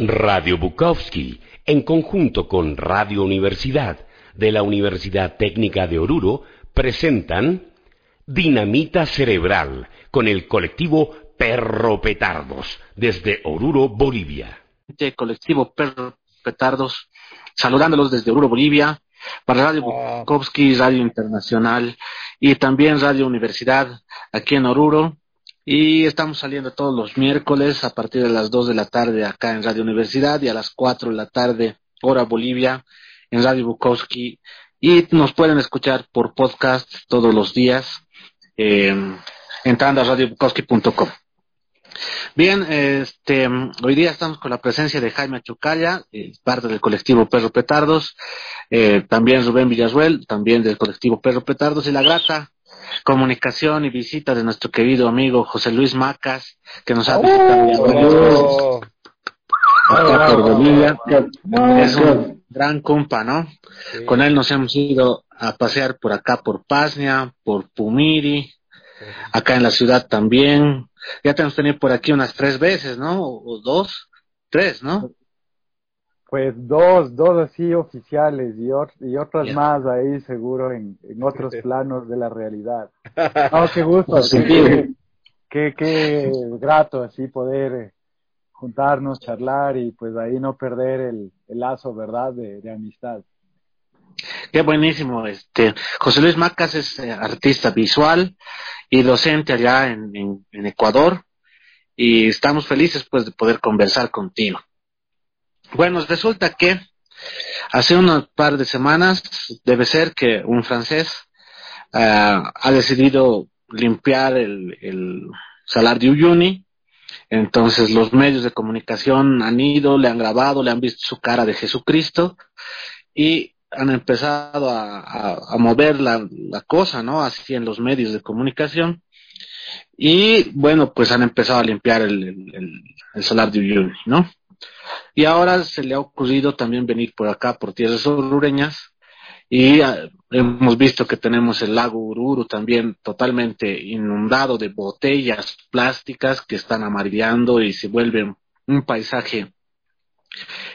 Radio Bukowski, en conjunto con Radio Universidad de la Universidad Técnica de Oruro, presentan Dinamita Cerebral con el colectivo Perro Petardos desde Oruro, Bolivia. Este colectivo Perro Petardos, saludándolos desde Oruro, Bolivia, para Radio ah. Bukowski, Radio Internacional y también Radio Universidad aquí en Oruro. Y estamos saliendo todos los miércoles a partir de las 2 de la tarde acá en Radio Universidad y a las 4 de la tarde, hora Bolivia, en Radio Bukowski. Y nos pueden escuchar por podcast todos los días eh, entrando a radiobukowski.com. Bien, este, hoy día estamos con la presencia de Jaime Achucalla, eh, parte del colectivo Perro Petardos, eh, también Rubén Villasuel, también del colectivo Perro Petardos, y la grata comunicación y visita de nuestro querido amigo José Luis Macas, que nos ha visitado Es un gran compa, ¿no? Con él nos hemos ido a pasear por acá, por Pasnia, por Pumiri, acá en la ciudad también. Ya tenemos tenido por aquí unas tres veces, ¿no? O dos, tres, ¿no? Pues dos, dos así oficiales y, y otras más ahí seguro en, en otros planos de la realidad. No, qué gusto, qué, qué, grato así poder eh, juntarnos, charlar y pues ahí no perder el, el lazo, ¿verdad?, de, de, amistad. Qué buenísimo. Este, José Luis Macas es eh, artista visual y docente allá en, en, en Ecuador y estamos felices pues de poder conversar contigo. Bueno, resulta que hace un par de semanas debe ser que un francés uh, ha decidido limpiar el, el salar de Uyuni. Entonces los medios de comunicación han ido, le han grabado, le han visto su cara de Jesucristo y han empezado a, a, mover la, la, cosa, ¿no? Así en los medios de comunicación. Y bueno, pues han empezado a limpiar el, el, el salar de Uyuni, ¿no? Y ahora se le ha ocurrido también venir por acá, por tierras orureñas, y uh, hemos visto que tenemos el lago Ururu también totalmente inundado de botellas plásticas que están amarillando y se vuelven un paisaje,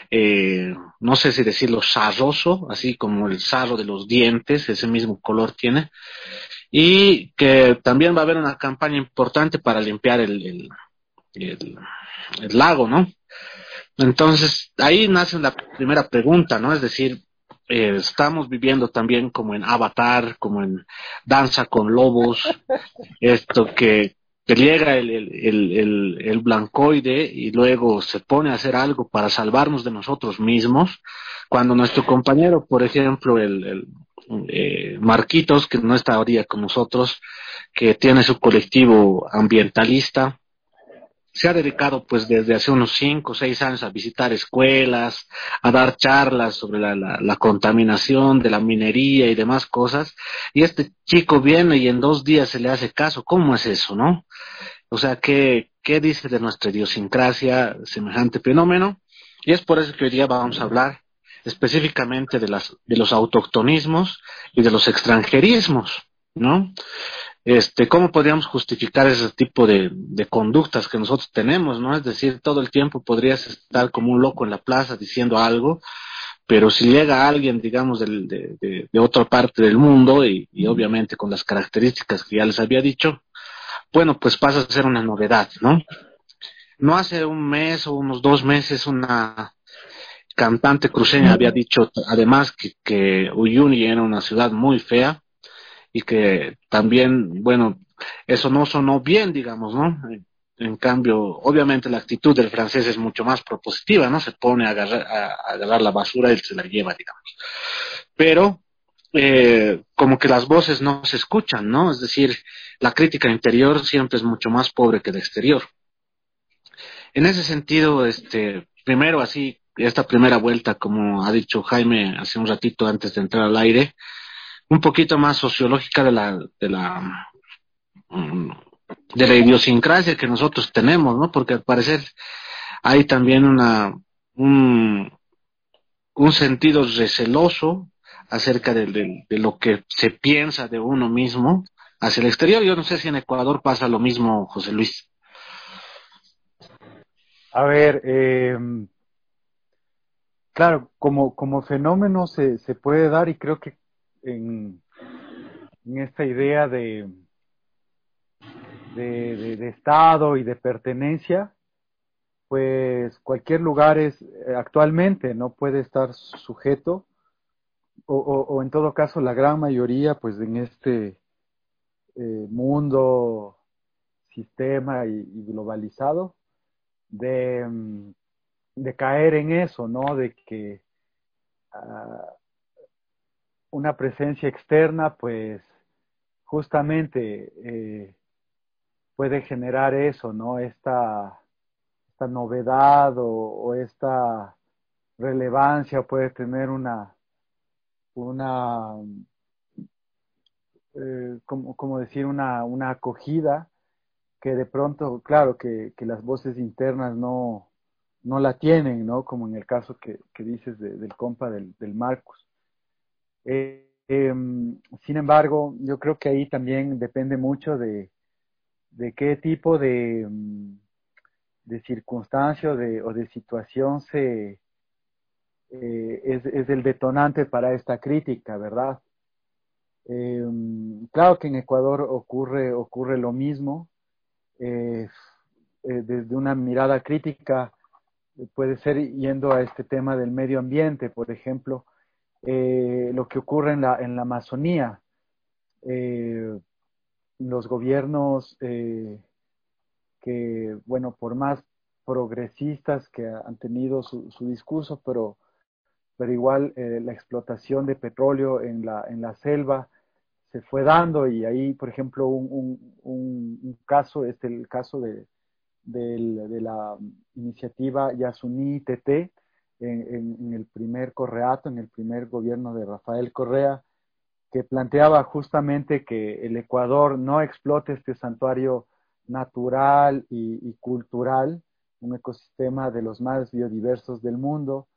eh, no sé si decirlo, sarroso, así como el sarro de los dientes, ese mismo color tiene, y que también va a haber una campaña importante para limpiar el lago, ¿no? Entonces, ahí nace la primera pregunta, ¿no? Es decir, eh, estamos viviendo también como en Avatar, como en Danza con Lobos, esto que, que llega el, el, el, el, blancoide y luego se pone a hacer algo para salvarnos de nosotros mismos, cuando nuestro compañero, por ejemplo, el, el eh, Marquitos, que no está ahora con nosotros, que tiene su colectivo ambientalista, se ha dedicado pues desde hace unos cinco o seis años a visitar escuelas, a dar charlas sobre la, la, contaminación de la minería y demás cosas, y este chico viene y en dos días se le hace caso. ¿Cómo es eso, no? O sea, ¿qué, qué dice de nuestra idiosincrasia semejante fenómeno? Y es por eso que hoy día vamos a hablar específicamente de, las, de los autoctonismos y de los extranjerismos, ¿no? Este, ¿cómo podríamos justificar ese tipo de, de, conductas que nosotros tenemos, no? Es decir, todo el tiempo podrías estar como un loco en la plaza diciendo algo, pero si llega alguien, digamos, del, de, de, de, otra parte del mundo y, y, obviamente con las características que ya les había dicho, bueno, pues pasa a ser una novedad, ¿no? No hace un mes o unos dos meses una cantante cruceña había dicho además que, que Uyuni era una ciudad muy fea, y que también, bueno, eso no sonó bien, digamos, ¿no? En cambio, obviamente la actitud del francés es mucho más propositiva, ¿no? Se pone a agarrar, a, agarrar la basura y se la lleva, digamos. Pero, eh, como que las voces no se escuchan, ¿no? Es decir, la crítica interior siempre es mucho más pobre que la exterior. En ese sentido, este, primero así, esta primera vuelta, como ha dicho Jaime hace un ratito antes de entrar al aire, un poquito más sociológica de la, de la, mm, de la idiosincrasia que nosotros tenemos, ¿no? Porque al parecer hay también una, un, sentido receloso acerca de, de, de, lo que se piensa de uno mismo hacia el exterior. Yo no sé si en Ecuador pasa lo mismo, José Luis. A ver, eh, claro, como, como fenómeno se, se puede dar y creo que en, esta idea de, de, Estado y de pertenencia, pues cualquier lugar es eh, actualmente no puede estar sujeto o, o, en todo caso la gran mayoría pues en este eh, mundo sistema y, globalizado de, mm, de, caer en eso no de que uh, una presencia externa pues justamente eh, puede generar eso, ¿no? Esta, esta novedad o, esta relevancia puede tener una, una eh, como, decir, una, una acogida que de pronto, claro, que, las voces internas no, no la tienen, ¿no? Como en el caso que, que dices del compa del, del Marcus. Eh, em, sin embargo, yo creo que ahí también depende mucho de, qué tipo de, mm, de circunstancia o de, o de situación se, eh, es, el detonante para esta crítica, ¿verdad? Eh, claro que en Ecuador ocurre, ocurre lo mismo. Eh, desde una mirada crítica puede ser yendo a este tema del medio ambiente, por ejemplo, lo que ocurre en la, en la Amazonía. Los gobiernos eh, que, bueno, por más progresistas que han tenido su, discurso, pero, pero igual eh, la explotación de petróleo en la, en la selva se fue dando y ahí, por ejemplo, un, un, caso es el caso de, de, la iniciativa Yasuní TT en, en, el primer correato, en el primer gobierno de Rafael Correa, que planteaba justamente que el Ecuador no explote este santuario natural y, cultural, un ecosistema de los más biodiversos del mundo,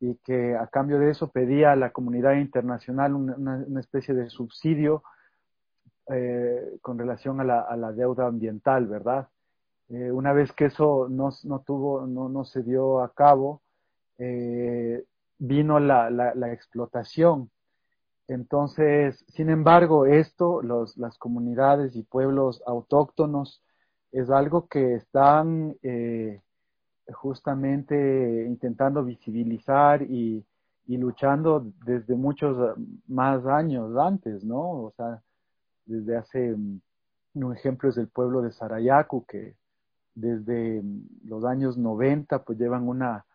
y que a cambio de eso pedía a la comunidad internacional una, especie de subsidio eh, con relación a la, deuda ambiental, ¿verdad? Eh, una vez que eso no, tuvo, no, se dio a cabo, eh, vino la, la explotación entonces, sin embargo, esto, los, las comunidades y pueblos autóctonos, es algo que están eh, justamente intentando visibilizar y, y, luchando desde muchos más años antes, ¿no? O sea, desde hace, mm, un ejemplo es el pueblo de Sarayaku, que desde mm, los años 90 pues llevan una,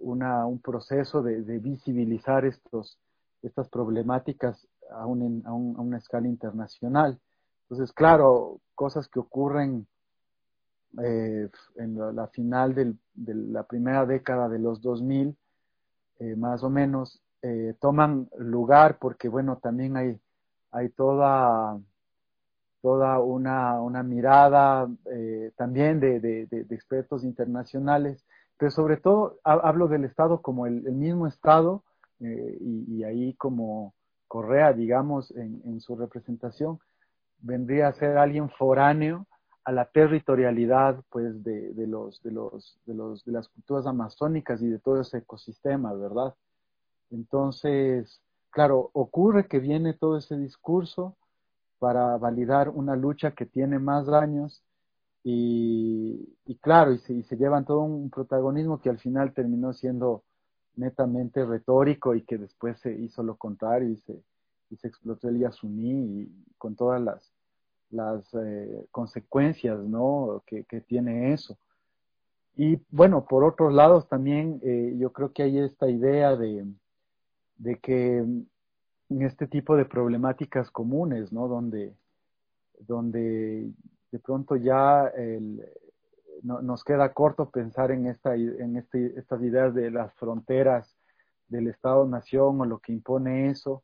una un proceso de, de visibilizar estos, estas problemáticas aún en, a, una escala internacional. Entonces, claro, cosas que ocurren eh, en la, final de la primera década de los 2000, eh, más o menos, eh, toman lugar porque, bueno, también hay, hay toda, toda una, una mirada también de, de, de, expertos internacionales, pero sobre todo hablo del Estado como el, mismo Estado eh, y, ahí como Correa, digamos, en, su representación, vendría a ser alguien foráneo a la territorialidad pues de, los, de, los, de, los, de las culturas amazónicas y de todo ese ecosistema, ¿verdad? Entonces, claro, ocurre que viene todo ese discurso para validar una lucha que tiene más daños y, claro, y se, y se llevan todo un protagonismo que al final terminó siendo netamente retórico y que después se hizo lo contrario y se, y se explotó el Yasuní y con todas las, las eh, consecuencias ¿no? que, tiene eso. Y bueno, por otros lados también eh, yo creo que hay esta idea de, de que en este tipo de problemáticas comunes, ¿no? Donde, donde de pronto ya el, no, nos queda corto pensar en, esta, en este, estas ideas de las fronteras del Estado-Nación o lo que impone eso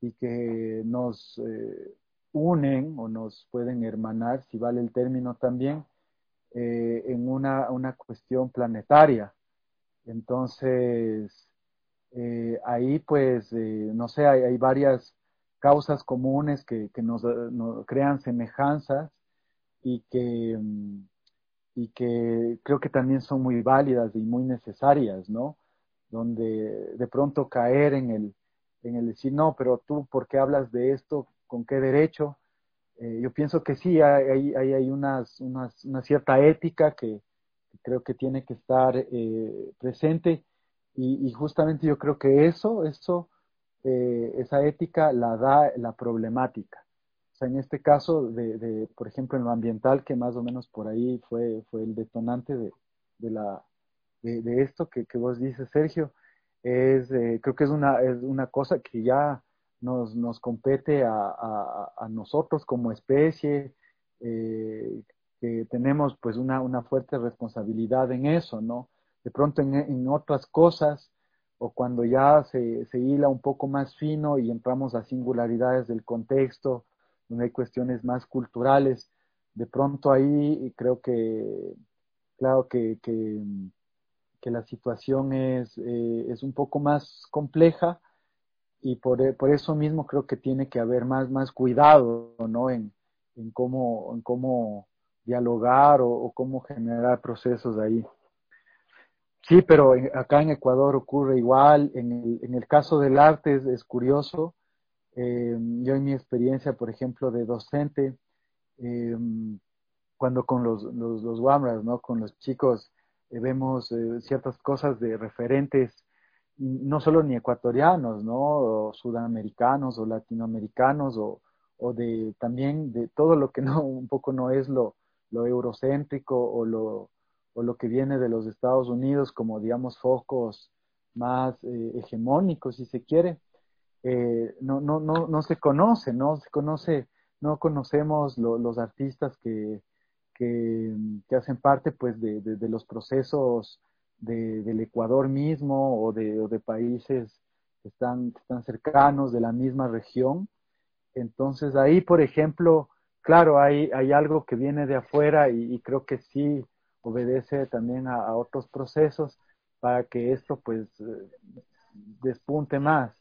y que nos eh, unen o nos pueden hermanar, si vale el término también, eh, en una, una, cuestión planetaria. Entonces, eh, ahí pues, no sé, hay, varias causas comunes que, que nos, crean semejanzas y que... Mm, y que creo que también son muy válidas y muy necesarias, ¿no? donde de pronto caer en el, en el decir, no, pero tú, ¿por qué hablas de esto? ¿Con qué derecho? Eh, yo pienso que sí, hay, hay, hay unas, unas, una cierta ética que, creo que tiene que estar eh, presente y, justamente yo creo que eso, eso, eh, esa ética la da la problemática. Sea, en este caso, de, por ejemplo, en lo ambiental, que más o menos por ahí fue, fue el detonante de, de la, de, esto que, vos dices, Sergio, es, eh, creo que es una, es una cosa que ya nos, nos compete a, a, nosotros como especie, eh, que tenemos pues una, una fuerte responsabilidad en eso, ¿no? De pronto en, en otras cosas, o cuando ya se, se hila un poco más fino y entramos a singularidades del contexto, donde hay cuestiones más culturales, de pronto ahí creo que, claro que, que que la situación es, eh, es un poco más compleja y por, por, eso mismo creo que tiene que haber más, más cuidado ¿no? en, en, cómo, en cómo dialogar o, cómo generar procesos ahí. Sí, pero acá en Ecuador ocurre igual. En el, en el caso del arte es, es curioso. Eh, yo en mi experiencia, por ejemplo, de docente, eh, cuando con los, los, los WAMRAS, ¿no? con los chicos eh, vemos eh, ciertas cosas de referentes, no solo ni ecuatorianos, ¿no? O sudamericanos o latinoamericanos o, o, de también de todo lo que no, un poco no es lo, lo eurocéntrico o lo, o lo que viene de los Estados Unidos como, digamos, focos más hegemónicos, si se quiere, no, no, no, no se conoce, ¿no? Se conoce, no conocemos los artistas que, que, hacen parte pues de, de, los procesos de, del Ecuador mismo o de, de países que están, están cercanos de la misma región. Entonces ahí, por ejemplo, claro, hay, hay algo que viene de afuera y, creo que sí obedece también a, otros procesos para que esto pues despunte más.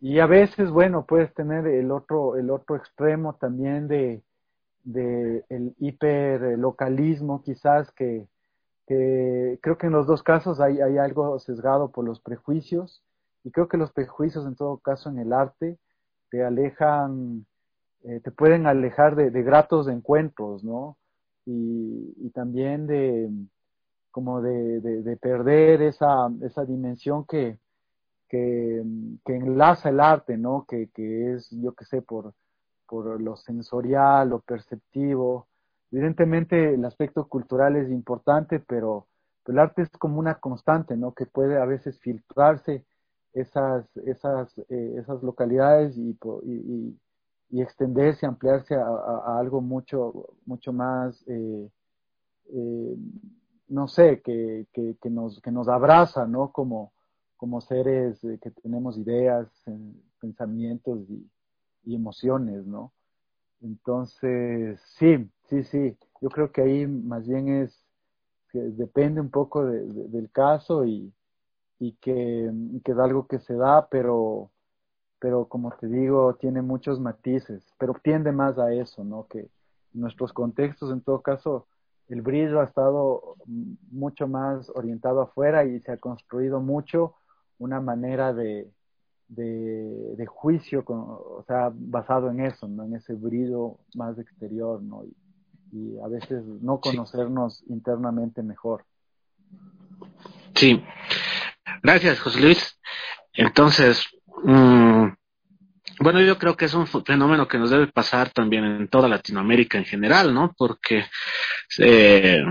Y a veces, bueno, puedes tener el otro, el otro extremo también de, de hiperlocalismo quizás que, que, creo que en los dos casos hay, hay algo sesgado por los prejuicios y creo que los prejuicios en todo caso en el arte te alejan, eh, te pueden alejar de, de, gratos encuentros, ¿no? Y, y también de como de, de, perder esa, esa dimensión que, que, que enlaza el arte, ¿no? Que, que es, yo qué sé, por, por lo sensorial, lo perceptivo. Evidentemente el aspecto cultural es importante, pero el arte es como una constante, ¿no? Que puede a veces filtrarse esas, esas, eh, esas localidades y, y, y, extenderse, ampliarse a, algo mucho, mucho más, eh, eh, no sé, que, que, que, nos, que nos abraza, ¿no? Como, como seres que tenemos ideas, pensamientos y, emociones, ¿no? Entonces, sí, sí, sí, yo creo que ahí más bien es, que depende un poco de, del caso y, y que, que, es algo que se da, pero, pero como te digo, tiene muchos matices, pero tiende más a eso, ¿no? Que nuestros contextos, en todo caso, el brillo ha estado mucho más orientado afuera y se ha construido mucho una manera de, de, de juicio, con, o sea, basado en eso, ¿no? En ese brillo más exterior, ¿no? Y, y a veces no conocernos internamente mejor. Sí. Gracias, José Luis. Entonces, mmm, bueno, yo creo que es un fenómeno que nos debe pasar también en toda Latinoamérica en general, ¿no? Porque eh,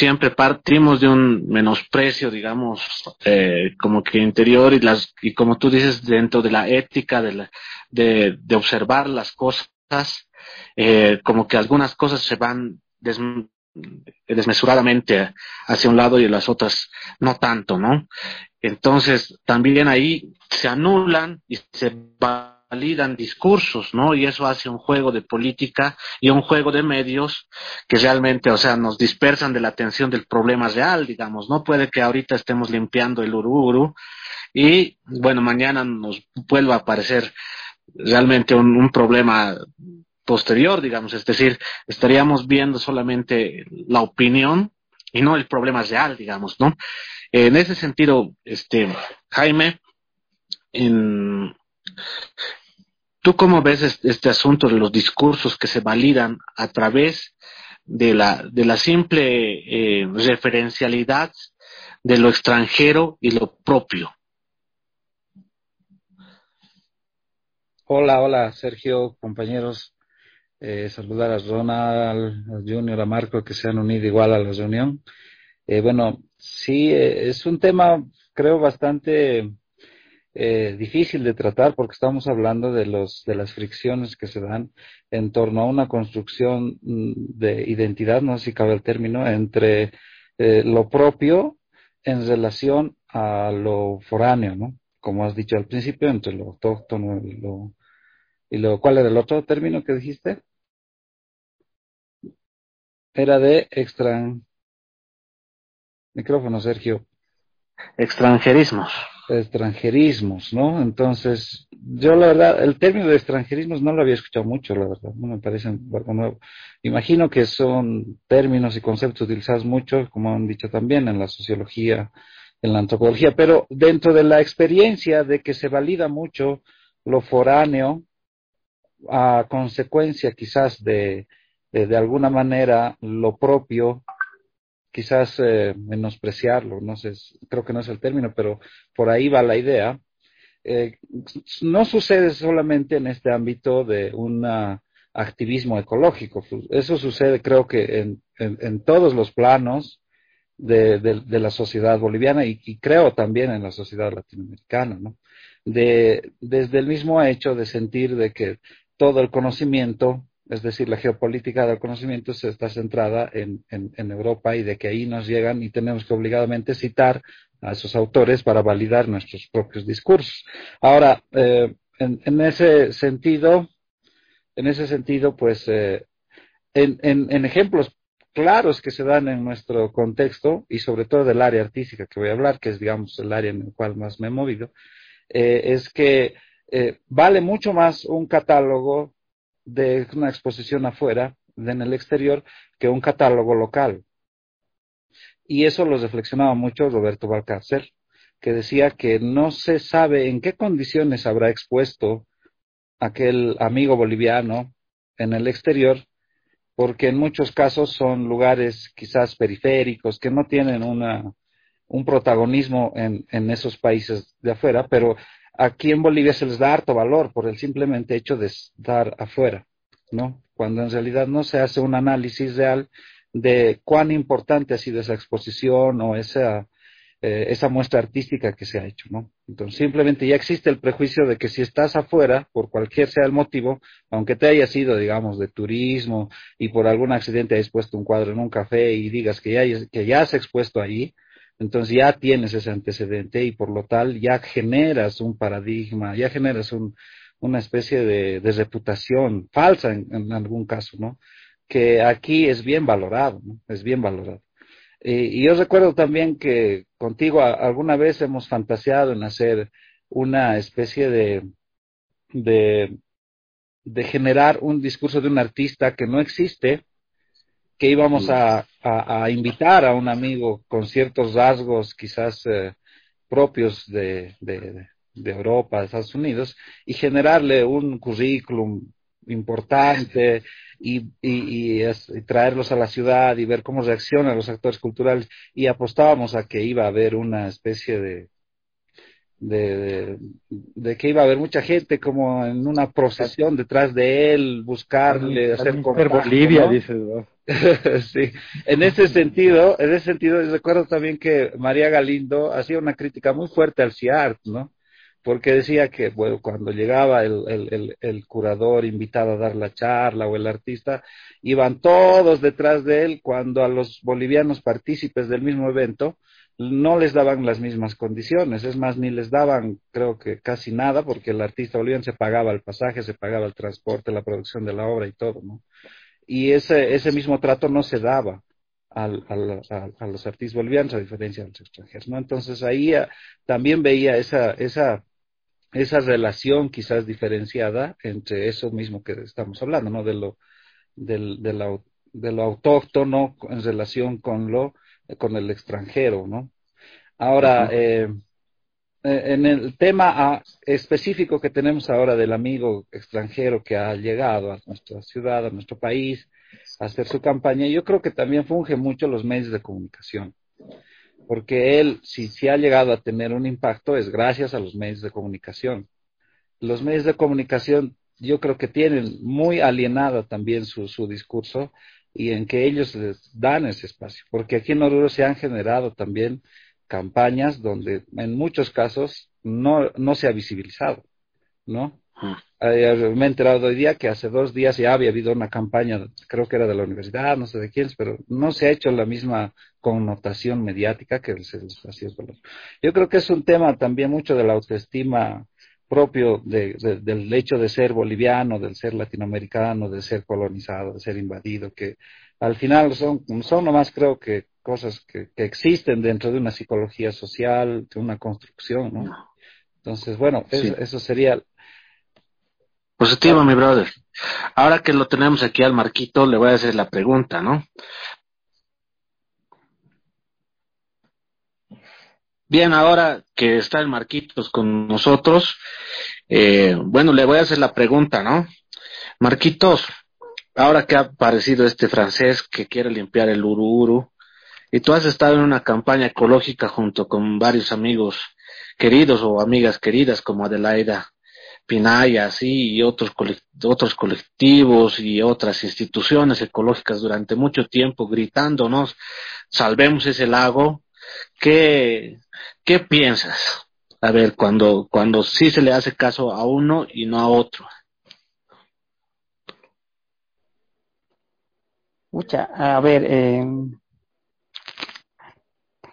siempre partimos de un menosprecio, digamos, eh, como que interior y las y como tú dices dentro de la ética de la, de, observar las cosas, eh, como que algunas cosas se van des, desmesuradamente hacia un lado y las otras no tanto, ¿no? Entonces también ahí se anulan y se van validan discursos, ¿no? Y eso hace un juego de política y un juego de medios que realmente, o sea, nos dispersan de la atención del problema real, digamos, ¿no? Puede que ahorita estemos limpiando el ururu y, bueno, mañana nos vuelva a aparecer realmente un, un problema posterior, digamos, es decir, estaríamos viendo solamente la opinión y no el problema real, digamos, ¿no? En ese sentido, este, Jaime, en, ¿tú cómo ves este, asunto de los discursos que se validan a través de la, de la simple eh, referencialidad de lo extranjero y lo propio? Hola, hola, Sergio, compañeros. Eh, saludar a Ronald, a Junior, a Marco, que se han unido igual a la reunión. Eh, bueno, sí, eh, es un tema, creo, bastante difícil de tratar porque estamos hablando de, los, de las fricciones que se dan en torno a una construcción mm, de identidad, no sé si cabe el término, entre lo propio en relación a lo foráneo, ¿no? Como has dicho al principio, entre lo autóctono y lo ¿Y luego cuál era el otro término que dijiste? Era de extran... Micrófono, Sergio. Extranjerismos. Extranjerismos, ¿no? Entonces, yo la verdad, el término de extranjerismos no lo había escuchado mucho, la verdad, no me parece algo nuevo. Imagino que son términos y conceptos utilizados mucho, como han dicho también, en la sociología, en la antropología, pero dentro de la experiencia de que se valida mucho lo foráneo, a consecuencia quizás de, de, alguna manera lo propio, quizás eh, menospreciarlo, no sé, creo que no es el término, pero por ahí va la idea. Eh, no sucede solamente en este ámbito de un activismo ecológico, eso sucede creo que en, todos los planos de, la sociedad boliviana y, creo también en la sociedad latinoamericana, ¿no? De, desde el mismo hecho de sentir de que todo el conocimiento, es decir, la geopolítica del conocimiento se está centrada en, Europa y de que ahí nos llegan y tenemos que obligadamente citar a esos autores para validar nuestros propios discursos. Ahora, eh, en, ese sentido, en ese sentido, pues, eh, en, ejemplos claros que se dan en nuestro contexto y sobre todo del área artística que voy a hablar, que es, digamos, el área en el cual más me he movido, eh, es que vale mucho más un catálogo de una exposición afuera, en el exterior, que un catálogo local. Y eso lo reflexionaba mucho Roberto Balcácer, que decía que no se sabe en qué condiciones habrá expuesto aquel amigo boliviano en el exterior, porque en muchos casos son lugares quizás periféricos que no tienen una, un protagonismo en, en esos países de afuera, pero aquí en Bolivia se les da harto valor por el simplemente hecho de estar afuera, ¿no? Cuando en realidad no se hace un análisis real de cuán importante ha sido esa exposición o esa, eh, muestra artística que se ha hecho, ¿no? Entonces, simplemente ya existe el prejuicio de que si estás afuera, por cualquier sea el motivo, aunque te haya sido, digamos, de turismo y por algún accidente hayas puesto un cuadro en un café y digas que ya, que ya has expuesto allí, entonces ya tienes ese antecedente y por lo tal ya generas un paradigma, ya generas un, una especie de, reputación falsa en, algún caso, ¿no? Que aquí es bien valorado, ¿no? Es bien valorado. y yo recuerdo también que contigo alguna vez hemos fantaseado en hacer una especie de, de, de generar un discurso de un artista que no existe, que íbamos a, a, invitar a un amigo con ciertos rasgos quizás eh, propios de, de, de, Europa, de Estados Unidos, y generarle un currículum importante y, y, y, traerlos a la ciudad y ver cómo reaccionan los actores culturales. Y apostábamos a que iba a haber una especie de, de, de, que iba a haber mucha gente como en una procesión detrás de él, buscarle, hacer contacto, Bolivia, dices, sí, en ese sentido, en ese sentido, recuerdo también que María Galindo hacía una crítica muy fuerte al CIART, ¿no? Porque decía que, bueno, cuando llegaba el, el, el, curador invitado a dar la charla o el artista, iban todos detrás de él cuando a los bolivianos partícipes del mismo evento no les daban las mismas condiciones, es más, ni les daban, creo que casi nada, porque el artista boliviano se pagaba el pasaje, se pagaba el transporte, la producción de la obra y todo, ¿no? Y ese, ese mismo trato no se daba al, al, a, los artistas bolivianos a diferencia de los extranjeros, ¿no? Entonces ahí ah, también veía esa, esa, esa relación quizás diferenciada entre eso mismo que estamos hablando, ¿no? De lo, del, de, lo, de lo autóctono en relación con lo, con el extranjero, ¿no? Ahora, eh, en el tema específico que tenemos ahora del amigo extranjero que ha llegado a nuestra ciudad, a nuestro país, a hacer su campaña, yo creo que también funge mucho los medios de comunicación. Porque él, si, si ha llegado a tener un impacto, es gracias a los medios de comunicación. Los medios de comunicación yo creo que tienen muy alienado también su, su discurso y en que ellos les dan ese espacio. Porque aquí en Oruro se han generado también campañas donde en muchos casos no, no se ha visibilizado, ¿no? me he enterado hoy día que hace dos días ya había habido una campaña, creo que era de la universidad, no sé de quién, pero no se ha hecho la misma connotación mediática que el espacio Yo creo que es un tema también mucho de la autoestima propio del hecho de ser boliviano, del ser latinoamericano, de ser colonizado, de ser invadido, que al final son, son nomás creo que cosas que, existen dentro de una psicología social, de una construcción, ¿no? Entonces, bueno, eso sería... Positivo, mi brother. Ahora que lo tenemos aquí al Marquito, le voy a hacer la pregunta, ¿no? Bien, ahora que está el Marquitos con nosotros, eh, bueno, le voy a hacer la pregunta, ¿no? Marquitos, ahora que ha aparecido este francés que quiere limpiar el Ururu, y tú has estado en una campaña ecológica junto con varios amigos queridos o amigas queridas como Adelaida Pinaya, así, y otros, otros colectivos y otras instituciones ecológicas durante mucho tiempo gritándonos, salvemos ese lago. ¿Qué, qué piensas? A ver, cuando, cuando sí se le hace caso a uno y no a otro. Mucha, a ver, eh,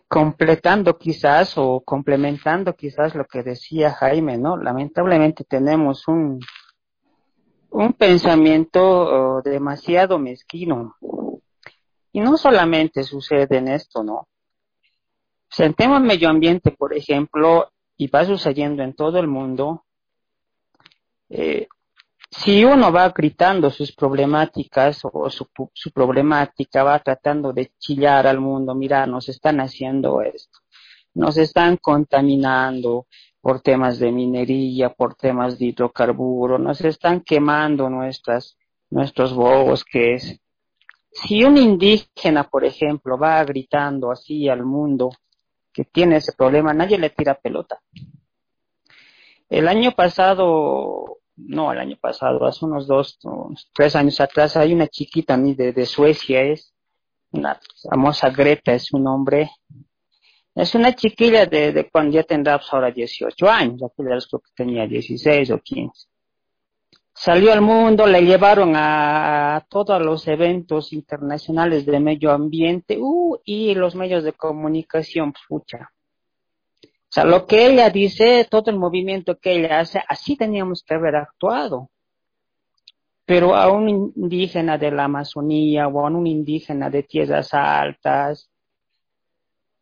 completando quizás o complementando quizás lo que decía Jaime, ¿no? Lamentablemente tenemos un, un pensamiento oh, demasiado mezquino. Y no solamente sucede en esto, ¿no? en tema medio ambiente, por ejemplo, y va sucediendo en todo el mundo, eh, si uno va gritando sus problemáticas o su, su, problemática, va tratando de chillar al mundo, mira, nos están haciendo esto, nos están contaminando por temas de minería, por temas de hidrocarburos, nos están quemando nuestras, nuestros bosques. Si un indígena, por ejemplo, va gritando así al mundo que tiene ese problema, nadie le tira pelota. El año pasado no, el año pasado, hace unos dos, tres años atrás, hay una chiquita de, de Suecia, es una famosa Greta, es su nombre. Es una chiquilla de, cuando ya tendrá pues, ahora 18 años, aquella creo que tenía 16 o 15. Salió al mundo, le llevaron a, todos los eventos internacionales de medio ambiente, uh, y los medios de comunicación, pucha, lo que ella dice, todo el movimiento que ella hace, así teníamos que haber actuado. Pero a un indígena de la Amazonía o a un indígena de tierras altas,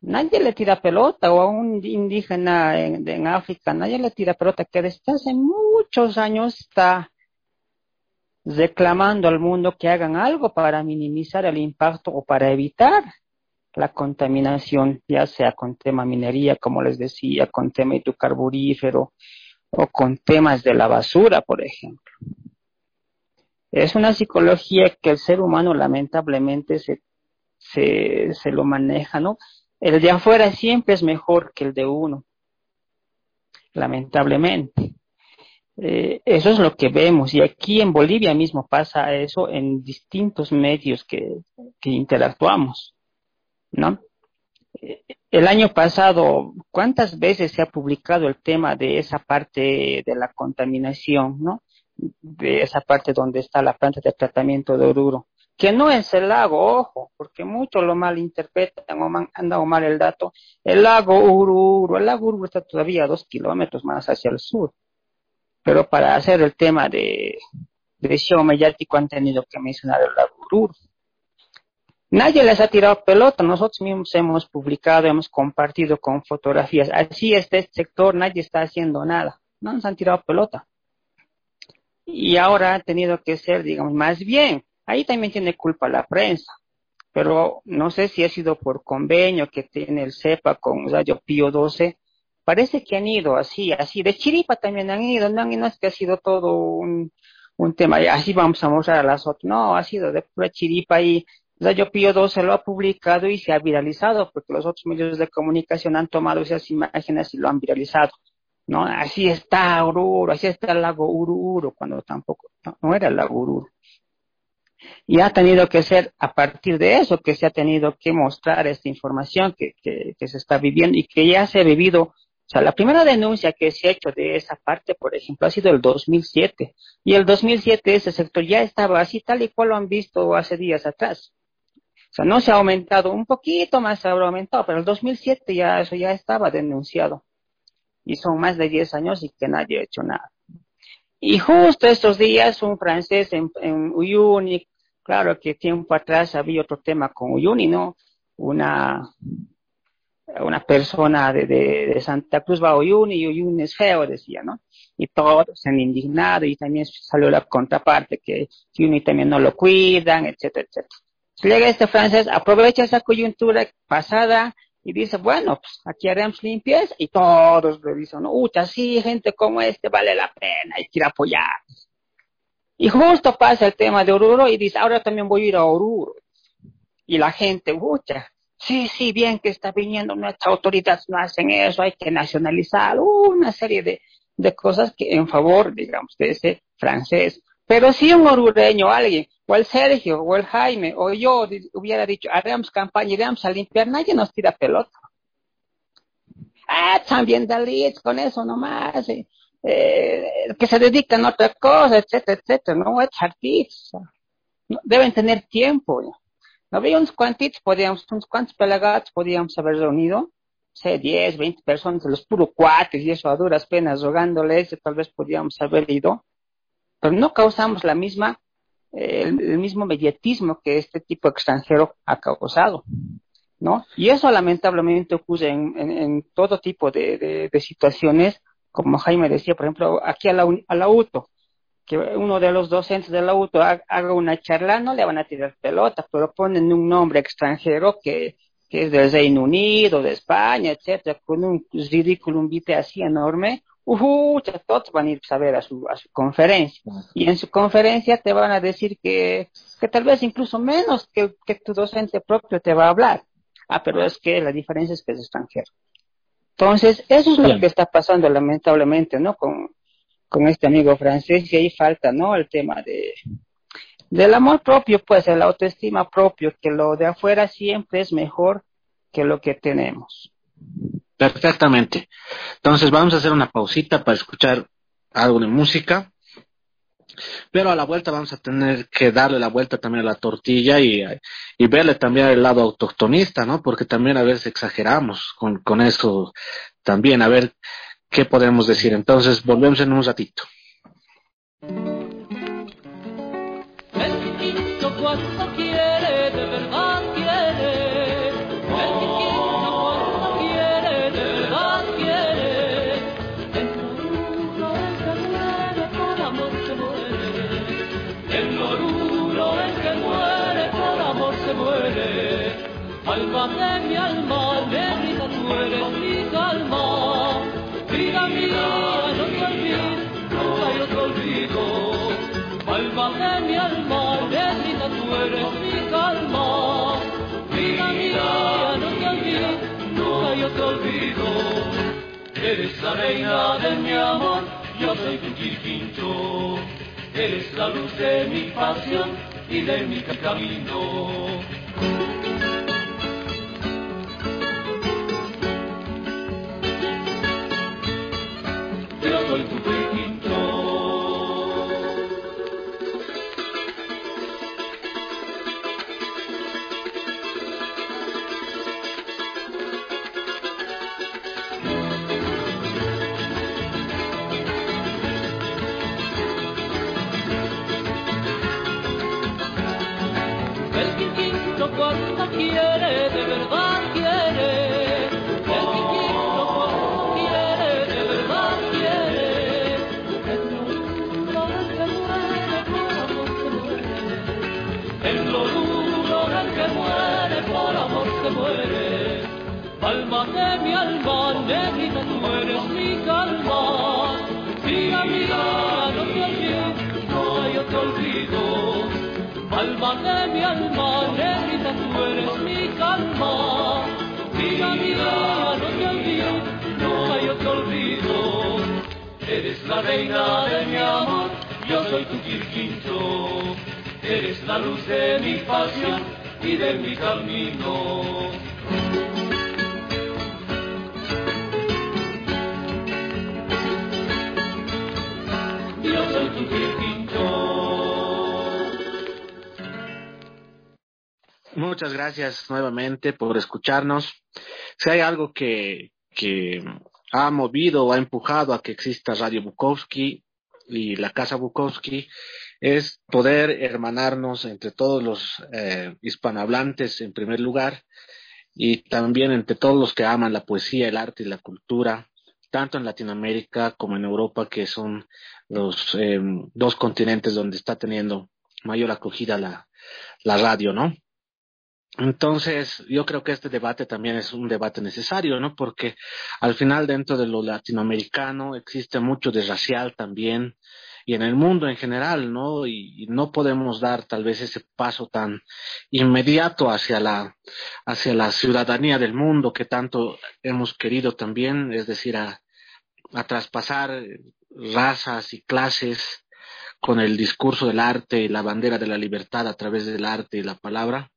nadie le tira pelota, o a un indígena en, África, nadie le tira pelota, que desde hace muchos años está reclamando al mundo que hagan algo para minimizar el impacto o para evitar la contaminación, ya sea con tema minería, como les decía, con tema hidrocarburífero o con temas de la basura, por ejemplo. Es una psicología que el ser humano lamentablemente se, se, se lo maneja, ¿no? El de afuera siempre es mejor que el de uno, lamentablemente. Eh, eso es lo que vemos y aquí en Bolivia mismo pasa eso en distintos medios que, que interactuamos. ¿No? El año pasado, ¿cuántas veces se ha publicado el tema de esa parte de la contaminación, ¿no? De esa parte donde está la planta de tratamiento de Oruro. Que no es el lago, ojo, porque muchos lo malinterpretan o han dado mal el dato. El lago Oruro, el lago Oruro está todavía dos kilómetros más hacia el sur. Pero para hacer el tema de, de show han tenido que mencionar el lago Oruro. Nadie les ha tirado pelota, nosotros mismos hemos publicado, hemos compartido con fotografías. Así este sector, nadie está haciendo nada, no nos han tirado pelota. Y ahora ha tenido que ser, digamos, más bien, ahí también tiene culpa la prensa, pero no sé si ha sido por convenio que tiene el CEPA con Radio Pío 12, parece que han ido así, así, de chiripa también han ido, no, no es que ha sido todo un, un tema, así vamos a mostrar a las otras, no, ha sido de pura chiripa y Radio Pío 12 lo ha publicado y se ha viralizado, porque los otros medios de comunicación han tomado esas imágenes y lo han viralizado. ¿no? Así está Oruro, así está el lago Ururo, cuando tampoco, no, era el lago Ururo. Y ha tenido que ser a partir de eso que se ha tenido que mostrar esta información que, que, que se está viviendo y que ya se ha vivido. O sea, la primera denuncia que se ha hecho de esa parte, por ejemplo, ha sido el 2007. Y el 2007 ese sector ya estaba así tal y cual lo han visto hace días atrás. O sea, no se ha aumentado, un poquito más se ha aumentado, pero el 2007 ya eso ya estaba denunciado y son más de 10 años y que nadie ha hecho nada. Y justo estos días un francés en, Uyuni, claro que tiempo atrás había otro tema con Uyuni, ¿no? Una, una persona de, de, Santa Cruz va a Uyuni y Uyuni es feo, decía, ¿no? Y todos se han indignado y también salió la contraparte que Uyuni también no lo cuidan, etcétera, etcétera. Llega este francés, aprovecha esa coyuntura pasada y dice, bueno, pues aquí haremos limpieza y todos le dicen, ucha, sí, gente como este vale la pena, hay que ir a apoyar. Y justo pasa el tema de Oruro y dice, ahora también voy a ir a Oruro. Y la gente, ucha, sí, sí, bien que está viniendo, nuestras autoridades no hacen eso, hay que nacionalizar, una serie de, de cosas en favor, digamos, de ese francés. Pero si un orureño, alguien, o el Sergio, o el Jaime, o yo hubiera dicho, haremos campaña, iremos a limpiar, nadie nos tira pelota. Ah, también Dalit, con eso nomás, eh, eh, que se dedican a otra cosa, etcétera, etcétera, no, es artistas, deben tener tiempo. ¿no? Había unos cuantitos, podíamos, unos cuantos pelagatos podíamos haber reunido, sé, 10, 20 personas, los puros cuates y eso a duras penas rogándoles, tal vez podíamos haber ido, pero no causamos la misma el, mismo mediatismo que este tipo extranjero ha causado, ¿no? Y eso lamentablemente ocurre en, todo tipo de, situaciones, como Jaime decía, por ejemplo, aquí a la, a la UTO, que uno de los docentes de la UTO haga una charla, no le van a tirar pelota, pero ponen un nombre extranjero que, que es del Reino Unido, de España, etcétera, con un ridículum vitae así enorme, uh, todos van a ir a ver a su, a su conferencia. Y en su conferencia te van a decir que, que tal vez incluso menos que, que tu docente propio te va a hablar. Ah, pero es que la diferencia es que es extranjero. Entonces, eso es lo que está pasando lamentablemente, ¿no? Con, con este amigo francés y ahí falta, ¿no? El tema de, del amor propio, pues, el autoestima propio, que lo de afuera siempre es mejor que lo que tenemos. Perfectamente. Entonces vamos a hacer una pausita para escuchar algo de música. Pero a la vuelta vamos a tener que darle la vuelta también a la tortilla y, y verle también el lado autoctonista, ¿no? Porque también a veces exageramos con, con eso también, a ver qué podemos decir. Entonces volvemos en un ratito. alma reina de mi amor, yo soy tu Quirquincho. Eres la luz de mi pasión y de mi camino. Yo soy tu Quirquincho. Alma de mi alma, negrita, tú eres mi calma. Vida mía, no te olvides, no hay otro olvido. Eres la reina de mi amor, yo soy tu quirquincho. Eres la luz de mi pasión y de mi camino. Muchas gracias nuevamente por escucharnos. Si hay algo que, que ha movido o ha empujado a que exista Radio Bukowski y la Casa Bukowski es poder hermanarnos entre todos los eh, hispanohablantes en primer lugar y también entre todos los que aman la poesía, el arte y la cultura, tanto en Latinoamérica como en Europa, que son los eh, dos continentes donde está teniendo mayor acogida la, la radio, ¿no? Entonces, yo creo que este debate también es un debate necesario, ¿no? Porque al final dentro de lo latinoamericano existe mucho de racial también y en el mundo en general, ¿no? Y, no podemos dar tal vez ese paso tan inmediato hacia la hacia la ciudadanía del mundo que tanto hemos querido también, es decir, a, a traspasar razas y clases con el discurso del arte y la bandera de la libertad a través del arte y la palabra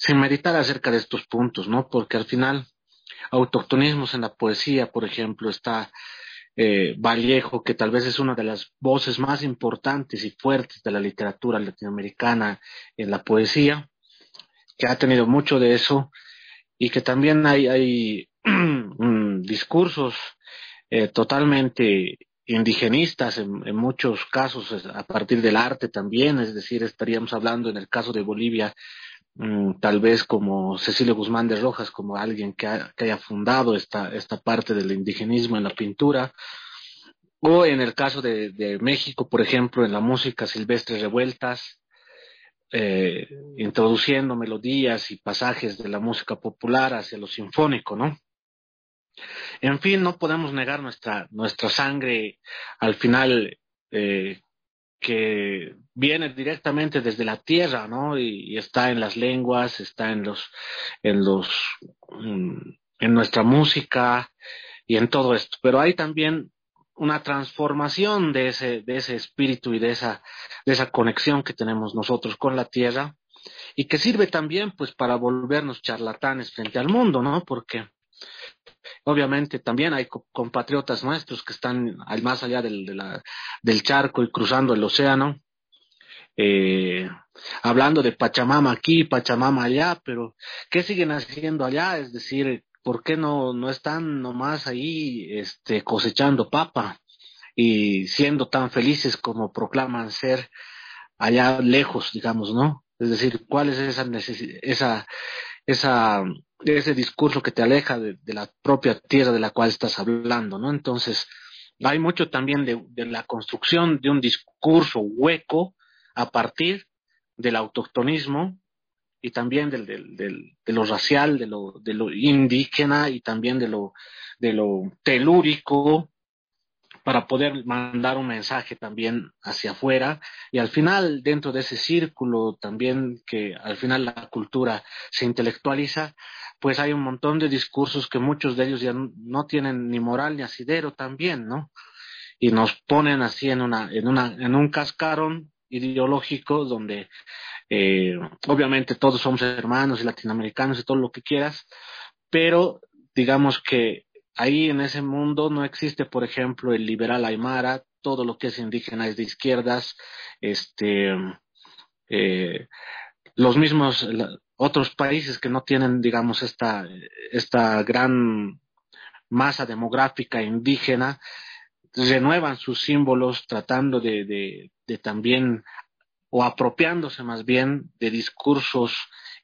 sin meditar acerca de estos puntos, ¿no? Porque al final, autoctonismos en la poesía, por ejemplo, está eh, Vallejo, que tal vez es una de las voces más importantes y fuertes de la literatura latinoamericana en la poesía, que ha tenido mucho de eso, y que también hay, discursos eh, totalmente indigenistas en, muchos casos a partir del arte también, es decir, estaríamos hablando en el caso de Bolivia tal vez como Cecilio Guzmán de Rojas, como alguien que, ha, que haya fundado esta, esta parte del indigenismo en la pintura, o en el caso de, de México, por ejemplo, en la música silvestre revueltas, eh, introduciendo melodías y pasajes de la música popular hacia lo sinfónico, ¿no? En fin, no podemos negar nuestra, nuestra sangre al final eh, que viene directamente desde la tierra, ¿no? Y, está en las lenguas, está en los, en los, mm, en nuestra música y en todo esto. Pero hay también una transformación de ese, de ese espíritu y de esa, de esa conexión que tenemos nosotros con la tierra y que sirve también, pues, para volvernos charlatanes frente al mundo, ¿no? Porque Obviamente también hay compatriotas nuestros que están al más allá del, del charco y cruzando el océano, eh, hablando de Pachamama aquí, Pachamama allá, pero ¿qué siguen haciendo allá? Es decir, ¿por qué no, no están nomás ahí este, cosechando papa y siendo tan felices como proclaman ser allá lejos, digamos, ¿no? Es decir, ¿cuál es esa esa, esa ese discurso que te aleja de, de, la propia tierra de la cual estás hablando, ¿no? Entonces, hay mucho también de, de la construcción de un discurso hueco a partir del autoctonismo y también del, del, del, de lo racial, de lo, de lo indígena y también de lo, de lo telúrico para poder mandar un mensaje también hacia afuera y al final dentro de ese círculo también que al final la cultura se intelectualiza pues hay un montón de discursos que muchos de ellos ya no tienen ni moral ni asidero también, ¿no? Y nos ponen así en una, en una, en un cascarón ideológico donde eh, obviamente todos somos hermanos y latinoamericanos y todo lo que quieras, pero digamos que ahí en ese mundo no existe, por ejemplo, el liberal aymara, todo lo que es indígena es de izquierdas, este, eh, los mismos, otros países que no tienen, digamos, esta, esta gran masa demográfica indígena, renuevan sus símbolos tratando de, de, también, o apropiándose más bien de discursos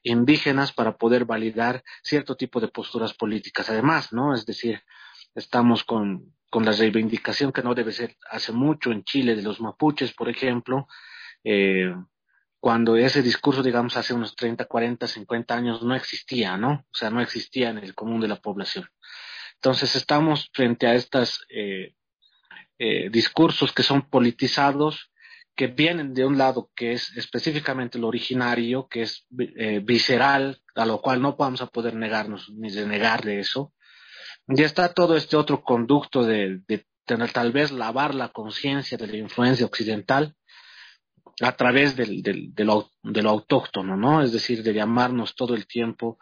indígenas para poder validar cierto tipo de posturas políticas. Además, ¿no? Es decir, estamos con, con la reivindicación que no debe ser hace mucho en Chile de los mapuches, por ejemplo, eh, cuando ese discurso, digamos, hace unos 30, 40, 50 años no existía, ¿no? O sea, no existía en el común de la población. Entonces estamos frente a estos eh, eh, discursos que son politizados, que vienen de un lado que es específicamente lo originario, que es eh, visceral, a lo cual no vamos a poder negarnos ni denegar de eso. Y está todo este otro conducto de, de tener, tal vez lavar la conciencia de la influencia occidental, a través del, del, de, lo, de, lo, autóctono, ¿no? Es decir, de llamarnos todo el tiempo,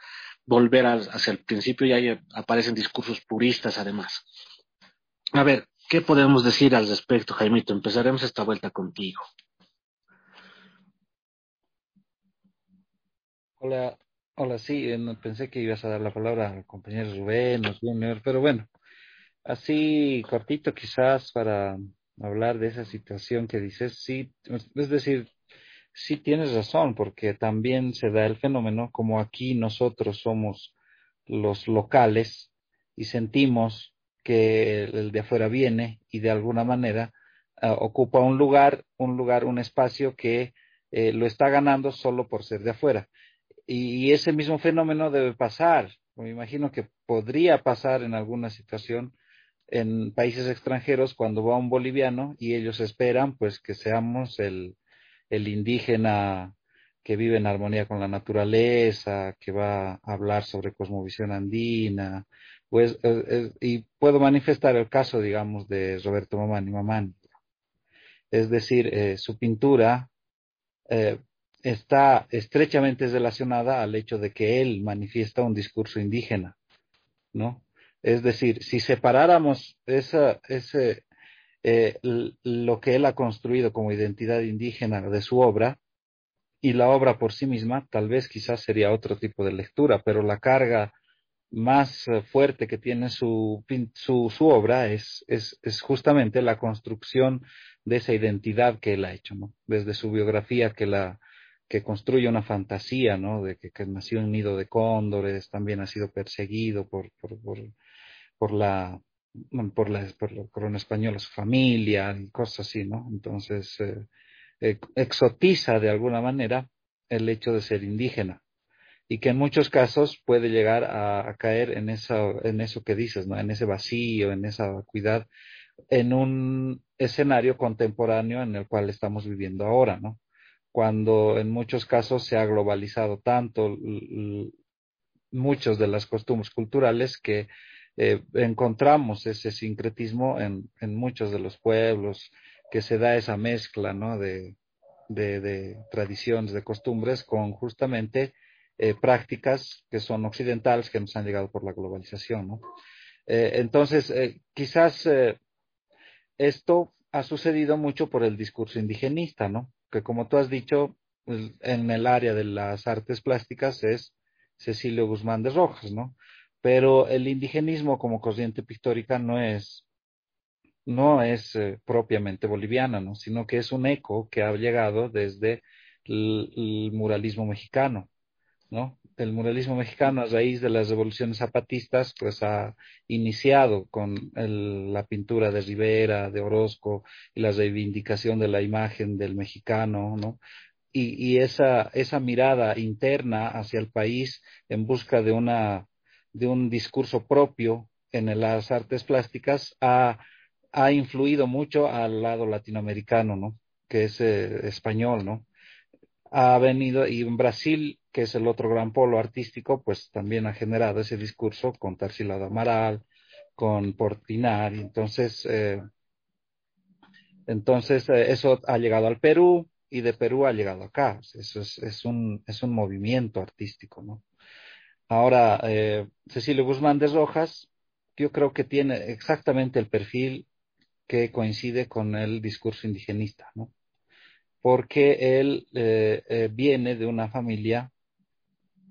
volver hacia el principio y ahí aparecen discursos puristas además. A ver, ¿qué podemos decir al respecto, Jaimito? Empezaremos esta vuelta contigo. Hola, hola, sí, pensé que ibas a dar la palabra al compañero Rubén pero bueno, así cortito quizás para hablar de esa situación que dices, sí, es decir, sí tienes razón, porque también se da el fenómeno, como aquí nosotros somos los locales y sentimos que el de afuera viene y de alguna manera uh, ocupa un lugar, un lugar, un espacio que eh, lo está ganando solo por ser de afuera. Y, y ese mismo fenómeno debe pasar. Me imagino que podría pasar en alguna situación en países extranjeros cuando va un boliviano y ellos esperan pues que seamos el, el indígena que vive en armonía con la naturaleza, que va a hablar sobre cosmovisión andina, pues, eh, eh, y puedo manifestar el caso, digamos, de Roberto Mamani Mamani. Es decir, eh, su pintura está estrechamente relacionada al hecho de que él manifiesta un discurso indígena, ¿no? Es decir, si separáramos esa, ese, eh, lo que él ha construido como identidad indígena de su obra y la obra por sí misma, tal vez quizás sería otro tipo de lectura, pero la carga más eh, fuerte que tiene su, su, su obra es, justamente la construcción de esa identidad que él ha hecho, ¿no? Desde su biografía que la que construye una fantasía, ¿no? De que, nació en nido de cóndores, también ha sido perseguido por, por, por, la por la, por la corona española, su familia y cosas así, ¿no? Entonces, eh, eh, exotiza de alguna manera el hecho de ser indígena y que en muchos casos puede llegar a, a, caer en, esa, en eso que dices, ¿no? En ese vacío, en esa vacuidad, en un escenario contemporáneo en el cual estamos viviendo ahora, ¿no? Cuando en muchos casos se ha globalizado tanto muchos de las costumbres culturales que eh, encontramos ese sincretismo en, en, muchos de los pueblos, que se da esa mezcla de, de, tradiciones, de costumbres, con justamente eh, prácticas que son occidentales, que nos han llegado por la globalización. Eh, entonces, quizás esto ha sucedido mucho por el discurso indigenista, ¿no? Que como tú has dicho, en el área de las artes plásticas es Cecilio Guzmán de Rojas, ¿no? pero el indigenismo como corriente pictórica no es no es eh, propiamente boliviana, ¿no? sino que es un eco que ha llegado desde el, muralismo mexicano, El muralismo mexicano a raíz de las revoluciones zapatistas pues ha iniciado con la pintura de Rivera, de Orozco y la reivindicación de la imagen del mexicano, ¿no? Y, y esa, esa mirada interna hacia el país en busca de una de un discurso propio en las artes plásticas ha, ha influido mucho al lado latinoamericano, ¿no? Que es eh, español, ¿no? Ha venido, y en Brasil, que es el otro gran polo artístico, pues también ha generado ese discurso con Tarsila Amaral, con Portinari, entonces, eh, entonces eh, eso ha llegado al Perú y de Perú ha llegado acá, eso es, es, un, es un movimiento artístico, ¿no? Ahora, eh, Cecilio Guzmán de Rojas, yo creo que tiene exactamente el perfil que coincide con el discurso indigenista, ¿no? Porque él eh, eh, viene de una familia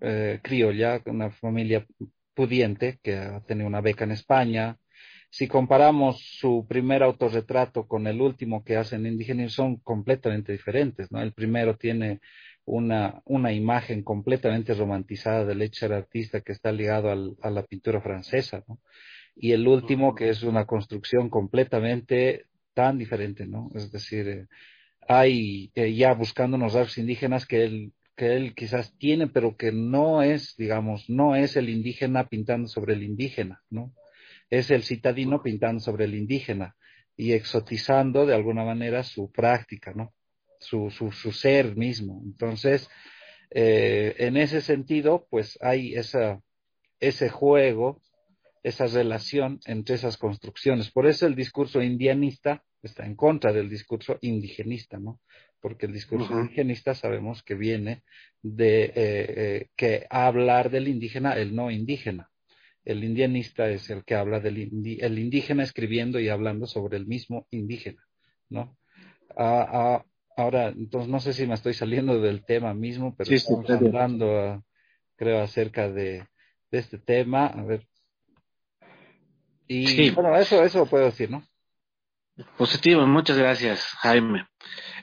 eh, criolla, una familia pudiente que ha tenido una beca en España. Si comparamos su primer autorretrato con el último que hace en indígena, son completamente diferentes, ¿no? El primero tiene una, una imagen completamente romantizada del hecho artista que está ligado al, a la pintura francesa, ¿no? Y el último, que es una construcción completamente tan diferente, ¿no? Es decir, hay eh, ya buscando unos rasgos indígenas que él, que él quizás tiene, pero que no es, digamos, no es el indígena pintando sobre el indígena, ¿no? Es el citadino pintando sobre el indígena y exotizando de alguna manera su práctica, ¿no? Su, su, su ser mismo. Entonces, eh, en ese sentido, pues hay esa, ese juego, esa relación entre esas construcciones. Por eso el discurso indianista está en contra del discurso indigenista, ¿no? Porque el discurso indigenista sabemos que viene de eh, eh, que hablar del indígena, el no indígena. El indianista es el que habla del el indígena escribiendo y hablando sobre el mismo indígena, ¿no? Ah, ah, ahora, entonces no sé si me estoy saliendo del tema mismo, pero estamos hablando, creo, acerca de, de, este tema. A ver. Y bueno, eso, eso puedo decir, ¿no? Positivo, muchas gracias, Jaime.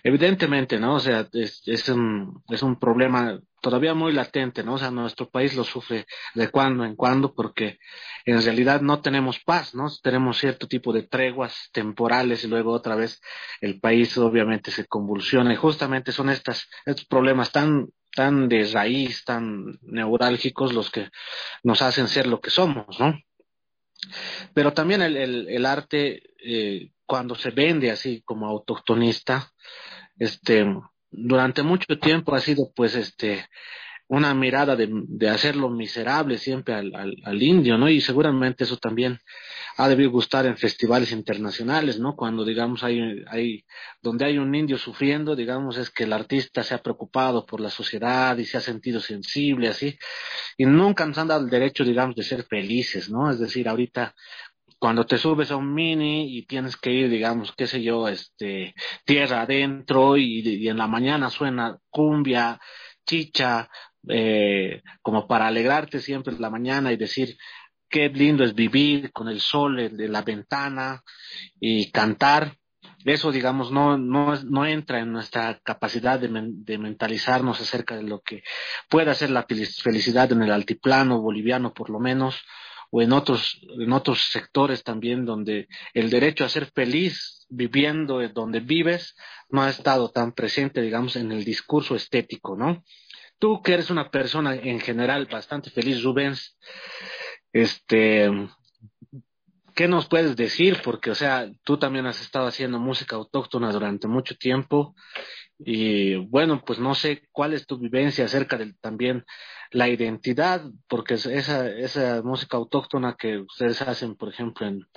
Evidentemente, ¿no? O sea, es, es, un, es un problema todavía muy latente, ¿no? O sea, nuestro país lo sufre de cuando en cuando porque en realidad no tenemos paz, ¿no? Tenemos cierto tipo de treguas temporales y luego otra vez el país obviamente se convulsiona y justamente son estas, estos problemas tan tan de raíz, tan neurálgicos los que nos hacen ser lo que somos, ¿no? Pero también el, el, el arte eh, cuando se vende así como autoctonista, este, durante mucho tiempo ha sido pues este, una mirada de, de hacerlo miserable siempre al, al, al, indio, ¿no? Y seguramente eso también ha debido gustar en festivales internacionales, ¿no? Cuando, digamos, hay, hay, donde hay un indio sufriendo, digamos, es que el artista se ha preocupado por la sociedad y se ha sentido sensible, así, y nunca nos han dado el derecho, digamos, de ser felices, ¿no? Es decir, ahorita cuando te subes a un mini y tienes que ir, digamos, qué sé yo, este, tierra adentro y, en la mañana suena cumbia, chicha, eh, como para alegrarte siempre en la mañana y decir qué lindo es vivir con el sol de la ventana y cantar. Eso, digamos, no, no, no entra en nuestra capacidad de, de mentalizarnos acerca de lo que pueda ser la felicidad en el altiplano boliviano, por lo menos, o en otros, en otros sectores también donde el derecho a ser feliz viviendo donde vives no ha estado tan presente, digamos, en el discurso estético, ¿no? Tú que eres una persona en general bastante feliz, Rubens, este, ¿qué nos puedes decir? Porque, o sea, tú también has estado haciendo música autóctona durante mucho tiempo y bueno, pues no sé cuál es tu vivencia acerca de también la identidad, porque esa, esa música autóctona que ustedes hacen, por ejemplo, en,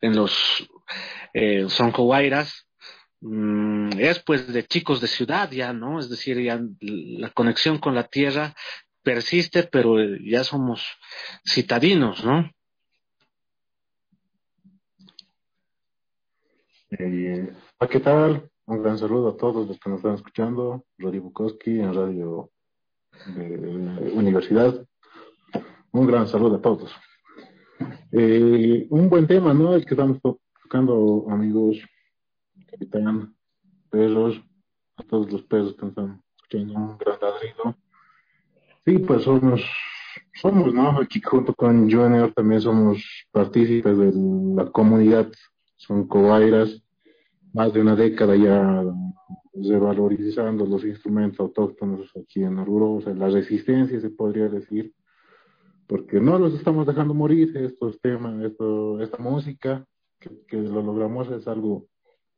en, los eh, mmm, es pues de chicos de ciudad ya, ¿no? Es decir, ya la conexión con la tierra persiste, pero ya somos citadinos, ¿no? Eh, ¿Qué tal? Un gran saludo a todos los que nos están escuchando. Radio Bukowski en Radio Universidad. Un gran saludo a todos. Eh, un buen tema, ¿no? El que estamos tocando, amigos, capitán, perros, a todos los perros que nos están escuchando, un gran ladrido. Sí, pues somos, somos, ¿no? Aquí junto con Junior también somos partícipes de la comunidad, son cobairas más de una década ya revalorizando los instrumentos autóctonos aquí en Oruro, o sea, la resistencia se podría decir, porque no los estamos dejando morir estos temas, esto, esta música, que, lo logramos es algo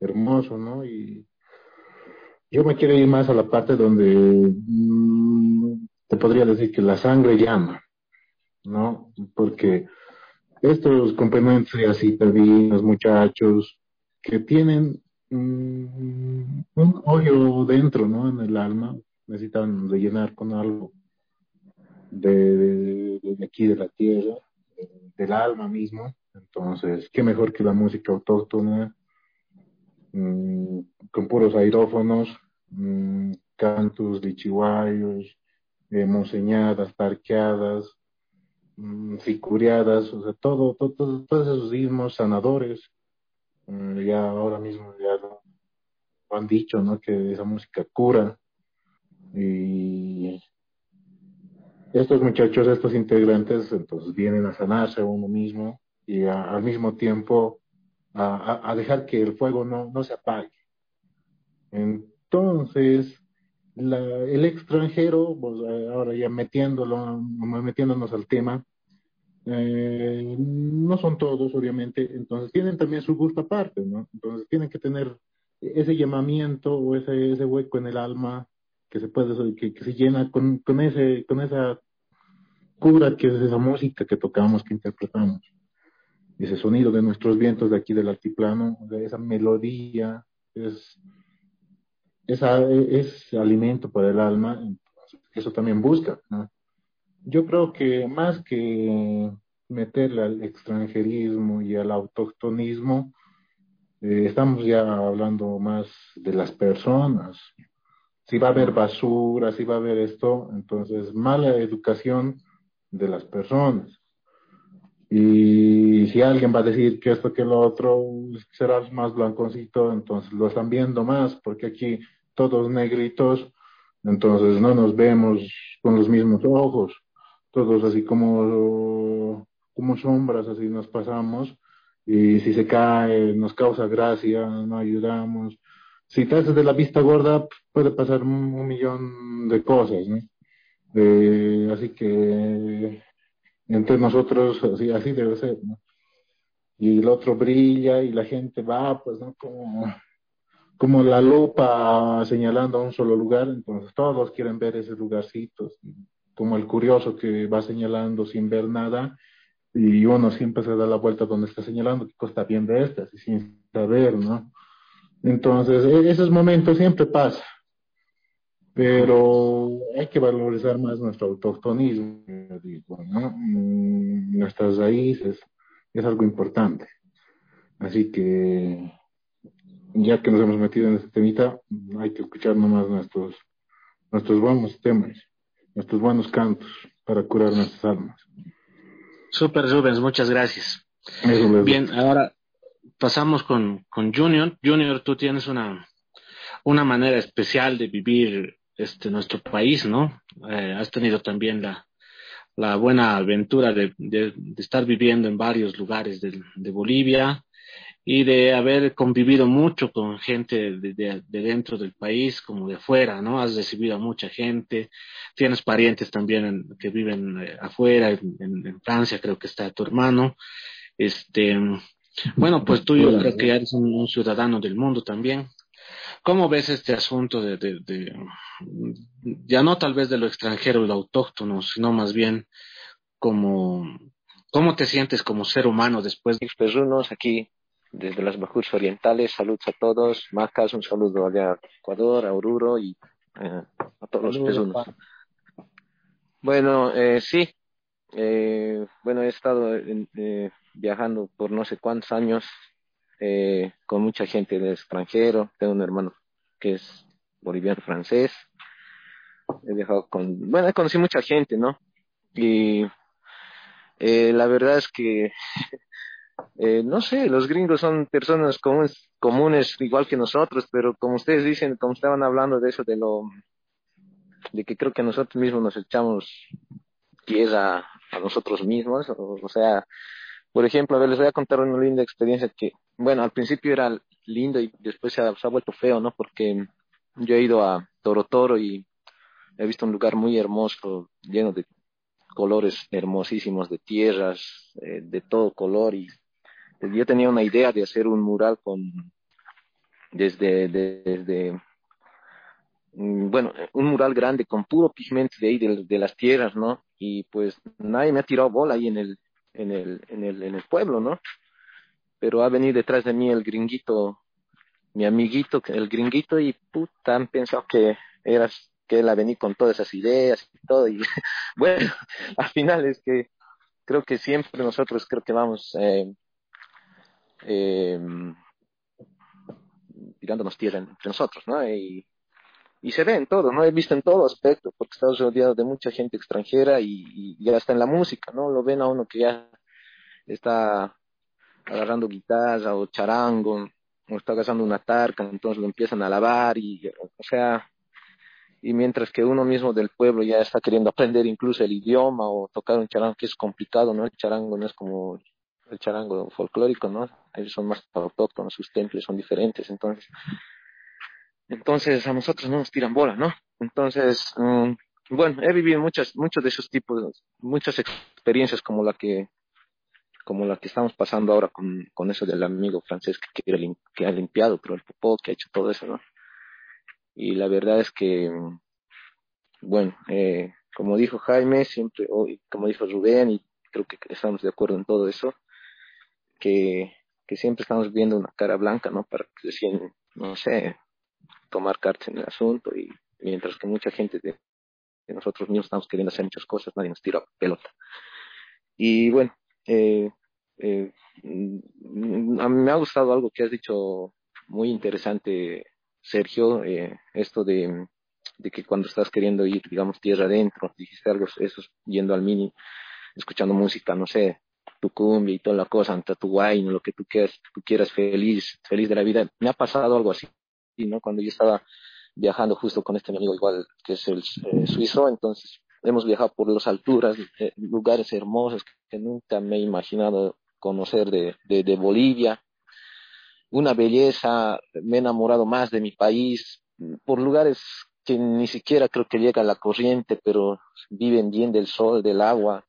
hermoso, ¿no? Y yo me quiero ir más a la parte donde mmm, te podría decir que la sangre llama, ¿no? Porque estos complementos así, los muchachos, que tienen un, un hoyo dentro, ¿no? En el alma, necesitan rellenar con algo de, aquí de la tierra, de, del alma mismo. Entonces, qué mejor que la música autóctona, mmm, con puros aerófonos, mmm, cantos, lichihuayos, eh, monseñadas, tarqueadas, ficuriadas, o sea, todo, todo, todos esos ritmos sanadores Mm, ya ahora mismo ya lo, han dicho, ¿no? Que esa música cura. Y estos muchachos, estos integrantes, entonces vienen a sanarse uno mismo y al mismo tiempo a, dejar que el fuego no, no se apague. Entonces, el extranjero, pues, eh, ahora ya metiéndolo, metiéndonos al tema, eh, no son todos, obviamente, entonces tienen también su gusto aparte, ¿no? Entonces tienen que tener ese llamamiento o ese, ese hueco en el alma que se puede, que, que se llena con, con, ese, con esa cura que es esa música que tocamos, que interpretamos, ese sonido de nuestros vientos de aquí del altiplano, de esa melodía, es, esa, es alimento para el alma, eso también busca, ¿no? Yo creo que más que meterle al extranjerismo y al autoctonismo, eh, estamos ya hablando más de las personas. Si va a haber basura, si va a haber esto, entonces mala educación de las personas. Y si alguien va a decir que esto que lo otro será más blanconcito, entonces lo están viendo más, porque aquí todos negritos, entonces no nos vemos con los mismos ojos todos así como, como sombras, así nos pasamos, y si se cae nos causa gracia, no ayudamos. Si te haces de la vista gorda, puede pasar un, millón de cosas, ¿no? así que entre nosotros, así, debe ser. Y el otro brilla y la gente va, pues, ¿no? Como, como la lupa señalando a un solo lugar, entonces todos quieren ver esos lugarcitos como el curioso que va señalando sin ver nada y uno siempre se da la vuelta donde está señalando qué cosa bien de estas y sin saber, ¿no? Entonces, e-, esos momentos siempre pasa, pero hay que valorizar más nuestro autoctonismo, ¿no? Mm, nuestras raíces, es algo importante. Así que, ya que nos hemos metido en este temita, hay que escuchar nomás nuestros, nuestros buenos temas nuestros buenos cantos para curar nuestras almas. Super Rubens, muchas gracias. Bien, ahora pasamos con, con Junior. Junior, tú tienes una, una manera especial de vivir este nuestro país, ¿no? Eh, has tenido también la, la buena aventura de, de, estar viviendo en varios lugares de, de Bolivia y de haber convivido mucho con gente de, de, dentro del país como de afuera, ¿no? Has recibido a mucha gente, tienes parientes también que viven eh, afuera, en, Francia creo que está tu hermano, este, bueno, pues tú yo creo que ya eres un, ciudadano del mundo también. ¿Cómo ves este asunto de, de, ya no tal vez de lo extranjero y lo autóctono, sino más bien como, ¿cómo te sientes como ser humano después de... Perrunos aquí desde las Bajuras Orientales. Saludos a todos. Macas, un saludo allá a Ecuador, a Oruro y eh, a todos los peruanos. Bueno, eh, sí. Eh, bueno, he estado eh, viajando por no sé cuántos años eh, con mucha gente del extranjero. Tengo un hermano que es boliviano francés. He viajado con, bueno, conocí mucha gente, ¿no? Y eh, la verdad es que eh, no sé, los gringos son personas comunes, comunes igual que nosotros, pero como ustedes dicen, como estaban hablando de eso, de lo, de que creo que nosotros mismos nos echamos tierra a nosotros mismos, o, sea, por ejemplo, a ver, les voy a contar una linda experiencia que, bueno, al principio era lindo y después se ha, vuelto feo, ¿no? Porque yo he ido a Toro Toro y he visto un lugar muy hermoso, lleno de colores hermosísimos, de tierras, eh, de todo color y yo tenía una idea de hacer un mural con desde desde mm, bueno un mural grande con puro pigmento de ahí de, las tierras no y pues nadie me ha tirado bola ahí en el en el en el en el pueblo no pero ha venido detrás de mí el gringuito mi amiguito el gringuito y puta han pensado que eras que él ha venido con todas esas ideas y todo y bueno al final es que creo que siempre nosotros creo que vamos eh, eh, tirándonos tierra entre nosotros, ¿no? Y, se ve en todo, ¿no? He visto en todo aspecto, porque estamos rodeados de mucha gente extranjera y, y, ya está en la música, ¿no? Lo ven a uno que ya está agarrando guitarra o charango, o está agarrando una tarca, entonces lo empiezan a lavar y, o sea, y mientras que uno mismo del pueblo ya está queriendo aprender incluso el idioma o tocar un charango que es complicado, ¿no? El charango no es como el charango folclórico, ¿no? Ellos son más autóctonos, sus templos son diferentes, entonces, entonces a nosotros no nos tiran bola, ¿no? Entonces, mm, bueno, he vivido muchas, muchos de esos tipos, muchas experiencias como la que, como la que estamos pasando ahora con, con eso del amigo francés que, que ha limpiado, pero el popó, que ha hecho todo eso, ¿no? Y la verdad es que, bueno, eh, como dijo Jaime, siempre, como dijo Rubén, y creo que estamos de acuerdo en todo eso, que, que siempre estamos viendo una cara blanca, ¿no? Para decir, no sé, tomar cartas en el asunto, y mientras que mucha gente de, nosotros mismos estamos queriendo hacer muchas cosas, nadie nos tira pelota. Y bueno, eh, eh, a mí me ha gustado algo que has dicho muy interesante, Sergio, eh, esto de, de que cuando estás queriendo ir, digamos, tierra adentro, dijiste algo, eso, yendo al mini, escuchando música, no sé, tu cumbia y toda la cosa, ante tu wine, lo que tú quieras, tú quieras feliz, feliz de la vida. Me ha pasado algo así, ¿no? Cuando yo estaba viajando justo con este amigo igual que es el eh, suizo, entonces hemos viajado por las alturas, eh, lugares hermosos que nunca me he imaginado conocer de, de, de Bolivia, una belleza, me he enamorado más de mi país, por lugares que ni siquiera creo que llega la corriente, pero viven bien del sol, del agua,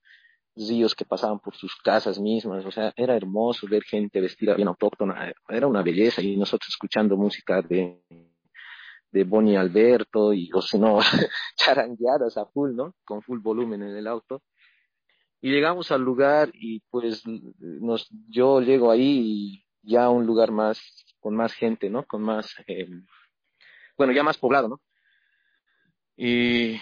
ríos que pasaban por sus casas mismas, o sea, era hermoso ver gente vestida bien autóctona, era una belleza y nosotros escuchando música de, de Bonnie Alberto y o si no, charangueadas a full, ¿no? Con full volumen en el auto. Y llegamos al lugar y pues nos, yo llego ahí y ya un lugar más, con más gente, ¿no? Con más, eh, bueno, ya más poblado, ¿no? Y,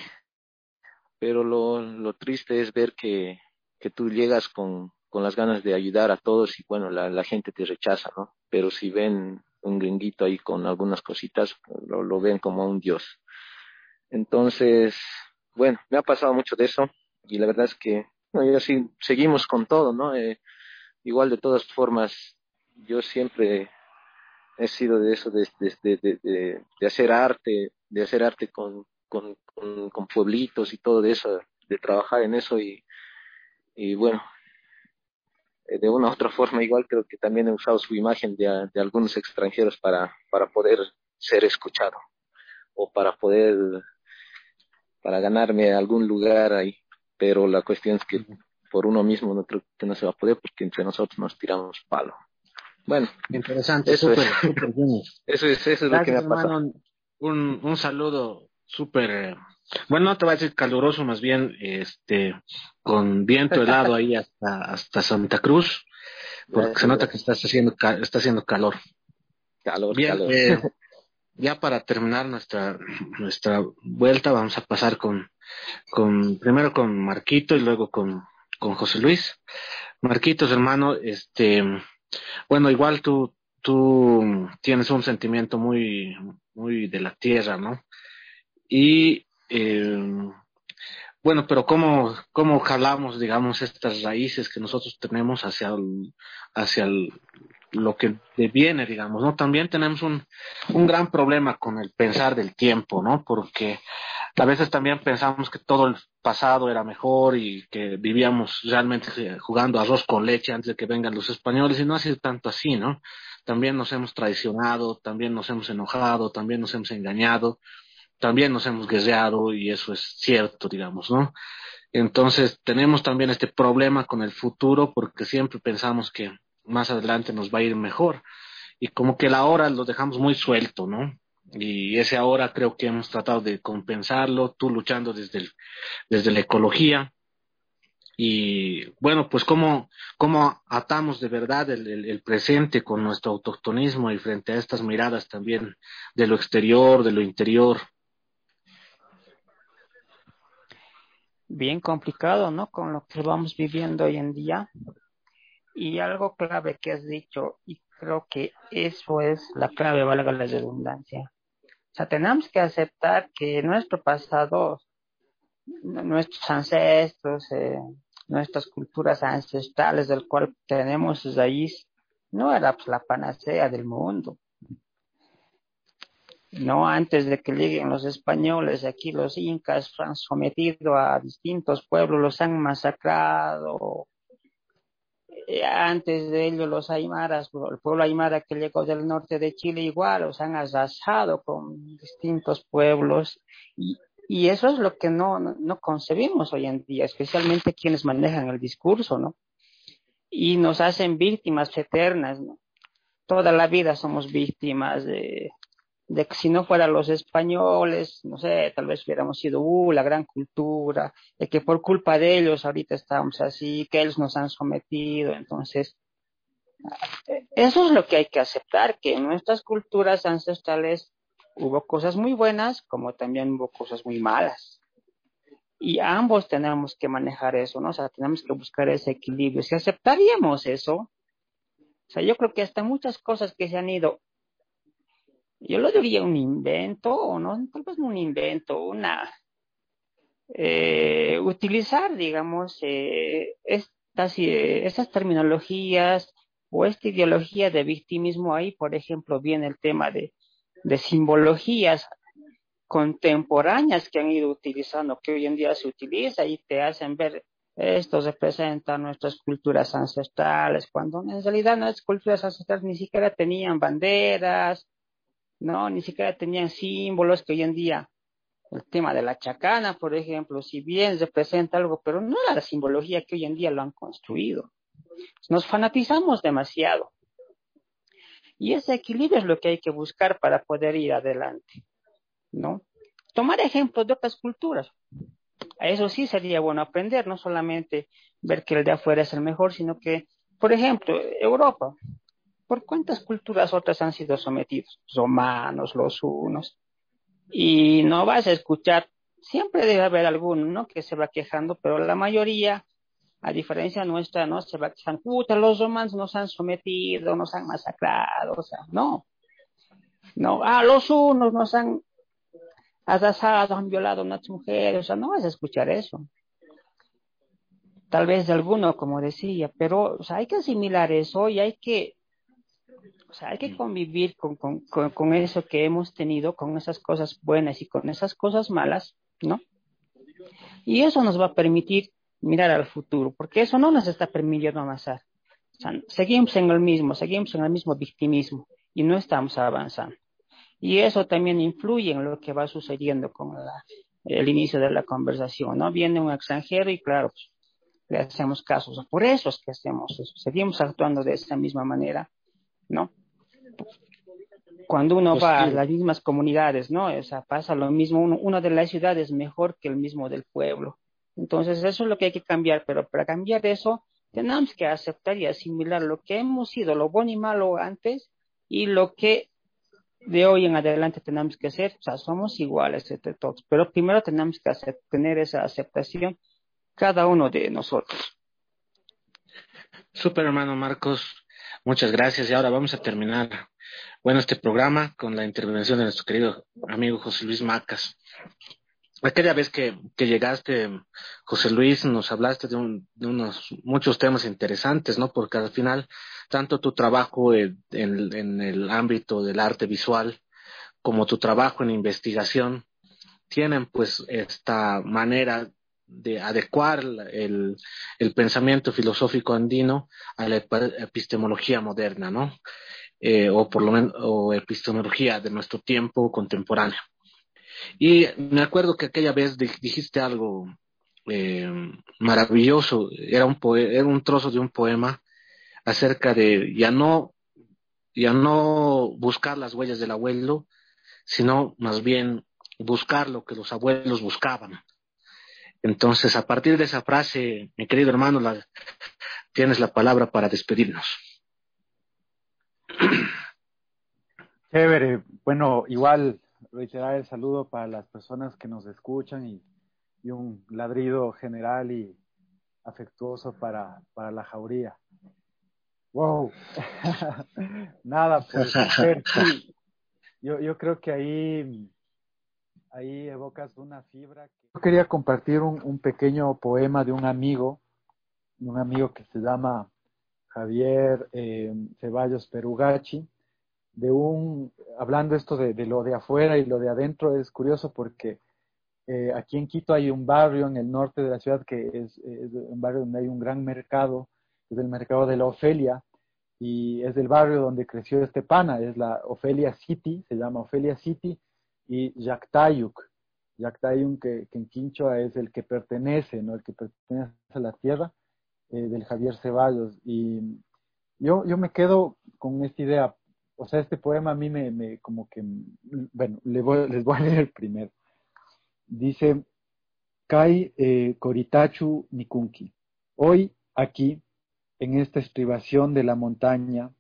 pero lo, lo triste es ver que, que tú llegas con, con las ganas de ayudar a todos y bueno, la, gente te rechaza, ¿no? Pero si ven un gringuito ahí con algunas cositas, lo, lo ven como un dios. Entonces, bueno, me ha pasado mucho de eso y la verdad es que no, yo sí, seguimos con todo, ¿no? Eh, igual de todas formas, yo siempre he sido de eso, de, de, de, de, hacer arte, de hacer arte con, con, con, con pueblitos y todo de eso, de trabajar en eso y, y bueno, eh, de una u otra forma igual creo que también he usado su imagen de, de algunos extranjeros para, para poder ser escuchado o para poder, para ganarme algún lugar ahí. Pero la cuestión es que por uno mismo no creo que no se va a poder porque entre nosotros nos tiramos palo. Bueno, interesante, eso súper, es. eso es, eso es lo que me ha pasado. hermano. Un, un saludo súper, eh, bueno, no te voy a decir caluroso, más bien, este, con viento helado ahí hasta, hasta Santa Cruz, porque se nota que estás haciendo, está haciendo calor. Calor, Bien, calor. eh, ya para terminar nuestra, nuestra vuelta, vamos a pasar con, con, primero con Marquito y luego con, con José Luis. Marquitos, hermano, este, bueno, igual tú, tú tienes un sentimiento muy, muy de la tierra, ¿no? Y, eh, bueno, pero ¿cómo, cómo jalamos, digamos, estas raíces que nosotros tenemos hacia hacia lo que viene, digamos, ¿no? También tenemos un, un gran problema con el pensar del tiempo, ¿no? Porque a veces también pensamos que todo el pasado era mejor y que vivíamos realmente eh, jugando arroz con leche antes de que vengan los españoles y no ha sido tanto así, ¿no? También nos hemos traicionado, también nos hemos enojado, también nos hemos engañado, también nos hemos guerreado y eso es cierto, digamos, ¿no? Entonces tenemos también este problema con el futuro porque siempre pensamos que más adelante nos va a ir mejor y como que la hora lo dejamos muy suelto, ¿no? Y ese ahora creo que hemos tratado de compensarlo, tú luchando desde, el, desde la ecología. Y bueno, pues cómo, cómo atamos de verdad el, el, el presente con nuestro autoctonismo y frente a estas miradas también de lo exterior, de lo interior. Bien complicado, ¿no? Con lo que vamos viviendo hoy en día. Y algo clave que has dicho, y creo que eso es la clave, valga la redundancia. O sea, tenemos que aceptar que nuestro pasado, nuestros ancestros, eh, nuestras culturas ancestrales del cual tenemos raíz, no era pues, la panacea del mundo. No, antes de que lleguen los españoles, aquí los incas han sometido a distintos pueblos, los han masacrado, eh, antes de ello los aymaras, el pueblo aymara que llegó del norte de Chile igual, los han arrasado con distintos pueblos y, y eso es lo que no, no, no concebimos hoy en día, especialmente quienes manejan el discurso, ¿no? Y nos hacen víctimas eternas, ¿no? Toda la vida somos víctimas de, de que si no fueran los españoles, no sé, tal vez hubiéramos sido uh, la gran cultura, de que por culpa de ellos ahorita estamos así, que ellos nos han sometido, entonces, eso es lo que hay que aceptar, que en nuestras culturas ancestrales hubo cosas muy buenas, como también hubo cosas muy malas. Y ambos tenemos que manejar eso, ¿no? O sea, tenemos que buscar ese equilibrio. Si aceptaríamos eso, o sea, yo creo que hasta muchas cosas que se han ido yo lo diría un invento, o no, tal vez un invento, una, eh, utilizar, digamos, eh, estas, eh, terminologías o esta ideología de victimismo ahí, por ejemplo, viene el tema de, de simbologías contemporáneas que han ido utilizando, que hoy en día se utiliza y te hacen ver esto representa nuestras culturas ancestrales, cuando en realidad nuestras culturas ancestrales ni siquiera tenían banderas, no, ni siquiera tenían símbolos que hoy en día, el tema de la chacana, por ejemplo, si bien representa algo, pero no la simbología que hoy en día lo han construido. Nos fanatizamos demasiado. Y ese equilibrio es lo que hay que buscar para poder ir adelante, ¿no? Tomar ejemplos de otras culturas. A eso sí sería bueno aprender, no solamente ver que el de afuera es el mejor, sino que, por ejemplo, Europa, ¿Por cuántas culturas otras han sido sometidos? Romanos, los unos. Y no vas a escuchar, siempre debe haber alguno, ¿no? Que se va quejando, pero la mayoría, a diferencia nuestra, ¿no? Se va quejando, puta, los romanos nos han sometido, nos han masacrado, o sea, no. No, ah, los unos nos han arrasado, han violado a unas mujeres, o sea, no vas a escuchar eso. Tal vez alguno, como decía, pero o sea, hay que asimilar eso y hay que o sea, hay que convivir con, con, con, eso que hemos tenido, con esas cosas buenas y con esas cosas malas, ¿no? Y eso nos va a permitir mirar al futuro, porque eso no nos está permitiendo avanzar. O sea, seguimos en el mismo, seguimos en el mismo victimismo y no estamos avanzando. Y eso también influye en lo que va sucediendo con la, el inicio de la conversación, ¿no? Viene un extranjero y claro, pues, le hacemos casos. Por eso es que hacemos eso. Seguimos actuando de esa misma manera, ¿no? Cuando uno pues va a las mismas comunidades, ¿no? O sea, pasa lo mismo, uno, uno de las ciudades es mejor que el mismo del pueblo. Entonces, eso es lo que hay que cambiar, pero para cambiar eso, tenemos que aceptar y asimilar lo que hemos sido, lo bueno y malo antes, y lo que de hoy en adelante tenemos que hacer. O sea, somos iguales entre todos, pero primero tenemos que tener esa aceptación cada uno de nosotros. Super hermano Marcos, Muchas gracias y ahora vamos a terminar, bueno, este programa con la intervención de nuestro querido amigo José Luis Macas. Aquella vez que, que llegaste, José Luis, nos hablaste de, un, de, unos muchos temas interesantes, ¿no? Porque al final, tanto tu trabajo en, en, en el ámbito del arte visual como tu trabajo en investigación tienen pues esta manera de adecuar el, el, pensamiento filosófico andino a la epistemología moderna, ¿no? Eh, o por lo menos, o epistemología de nuestro tiempo contemporáneo. Y me acuerdo que aquella vez dijiste algo eh, maravilloso, era un, era un trozo de un poema acerca de ya no, ya no buscar las huellas del abuelo, sino más bien buscar lo que los abuelos buscaban. Entonces, a partir de esa frase, mi querido hermano, la, tienes la palabra para despedirnos. Chévere. Bueno, igual reiterar el saludo para las personas que nos escuchan y, y un ladrido general y afectuoso para, para la jauría. Wow. Nada, pues, sí. yo, yo creo que ahí ahí evocas una fibra. Yo quería compartir un, un, pequeño poema de un amigo, un amigo que se llama Javier eh, Ceballos Perugachi, de un, hablando esto de, lo de afuera y lo de adentro, es curioso porque eh, aquí en Quito hay un barrio en el norte de la ciudad que es, es, un barrio donde hay un gran mercado es el mercado de la Ofelia, y es el barrio donde creció este pana, es la Ofelia City, se llama Ofelia City, y Yactayuk, Yactayuk que, que en Quinchoa es el que pertenece, ¿no? el que pertenece a la tierra, eh, del Javier Ceballos. Y yo, yo me quedo con esta idea, o sea, este poema a mí me, me como que, bueno, les voy, les voy a leer primero. Dice, Kai eh, Nikunki. Hoy, aquí, en esta estribación de la montaña,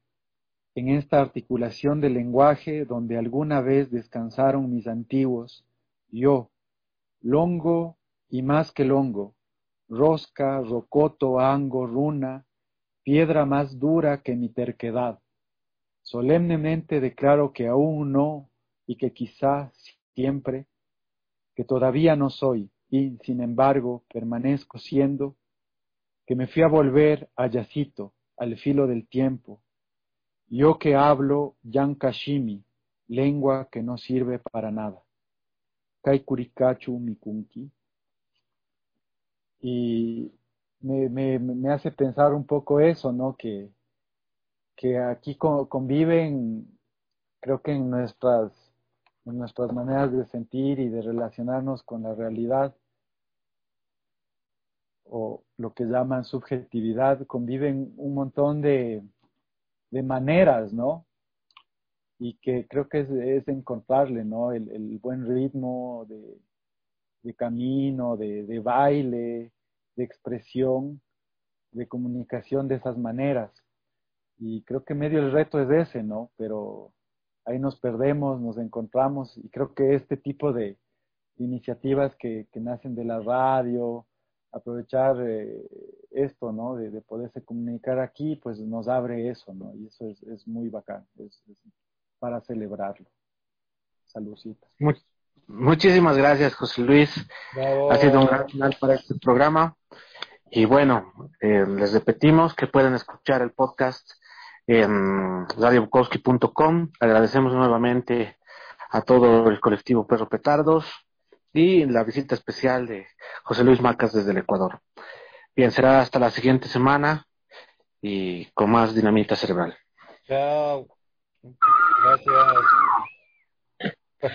en esta articulación del lenguaje donde alguna vez descansaron mis antiguos, yo, longo y más que longo, rosca, rocoto, ango, runa, piedra más dura que mi terquedad. Solemnemente declaro que aún no y que quizá siempre, que todavía no soy, y, sin embargo, permanezco siendo, que me fui a volver a Yacito, al filo del tiempo, yo que hablo Yankashimi, lengua que no sirve para nada. Kaikurikachu Mikunki. Y me, me, me, hace pensar un poco eso, ¿no? Que, que aquí conviven, creo que en nuestras en nuestras maneras de sentir y de relacionarnos con la realidad, o lo que llaman subjetividad, conviven un montón de, de maneras, ¿no? Y que creo que es, encontrarle, ¿no? El, buen ritmo de, de camino, de, baile, de expresión, de comunicación de esas maneras. Y creo que medio el reto es ese, ¿no? Pero ahí nos perdemos, nos encontramos y creo que este tipo de iniciativas que nacen de la radio, aprovechar eh, esto, ¿no? De, de, poderse comunicar aquí, pues nos abre eso, ¿no? Y eso es, es muy bacán, es, es para celebrarlo. Saludcitas. muchísimas gracias, José Luis. Ha sido un gran final para este programa. Y bueno, eh, les repetimos que pueden escuchar el podcast en radiobukowski.com. Agradecemos nuevamente a todo el colectivo Perro Petardos y la visita especial de José Luis Macas desde el Ecuador. Bien, será hasta la siguiente semana y con más dinamita cerebral. Chao. Gracias.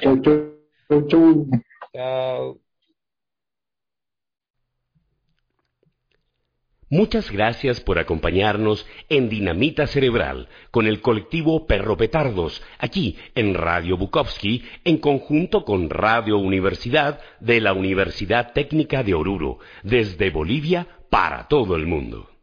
Chau, chau, chau. Chao. Muchas gracias por acompañarnos en Dinamita Cerebral con el colectivo Perro Petardos, aquí en Radio Bukowski, en conjunto con Radio Universidad de la Universidad Técnica de Oruro, desde Bolivia para todo el mundo.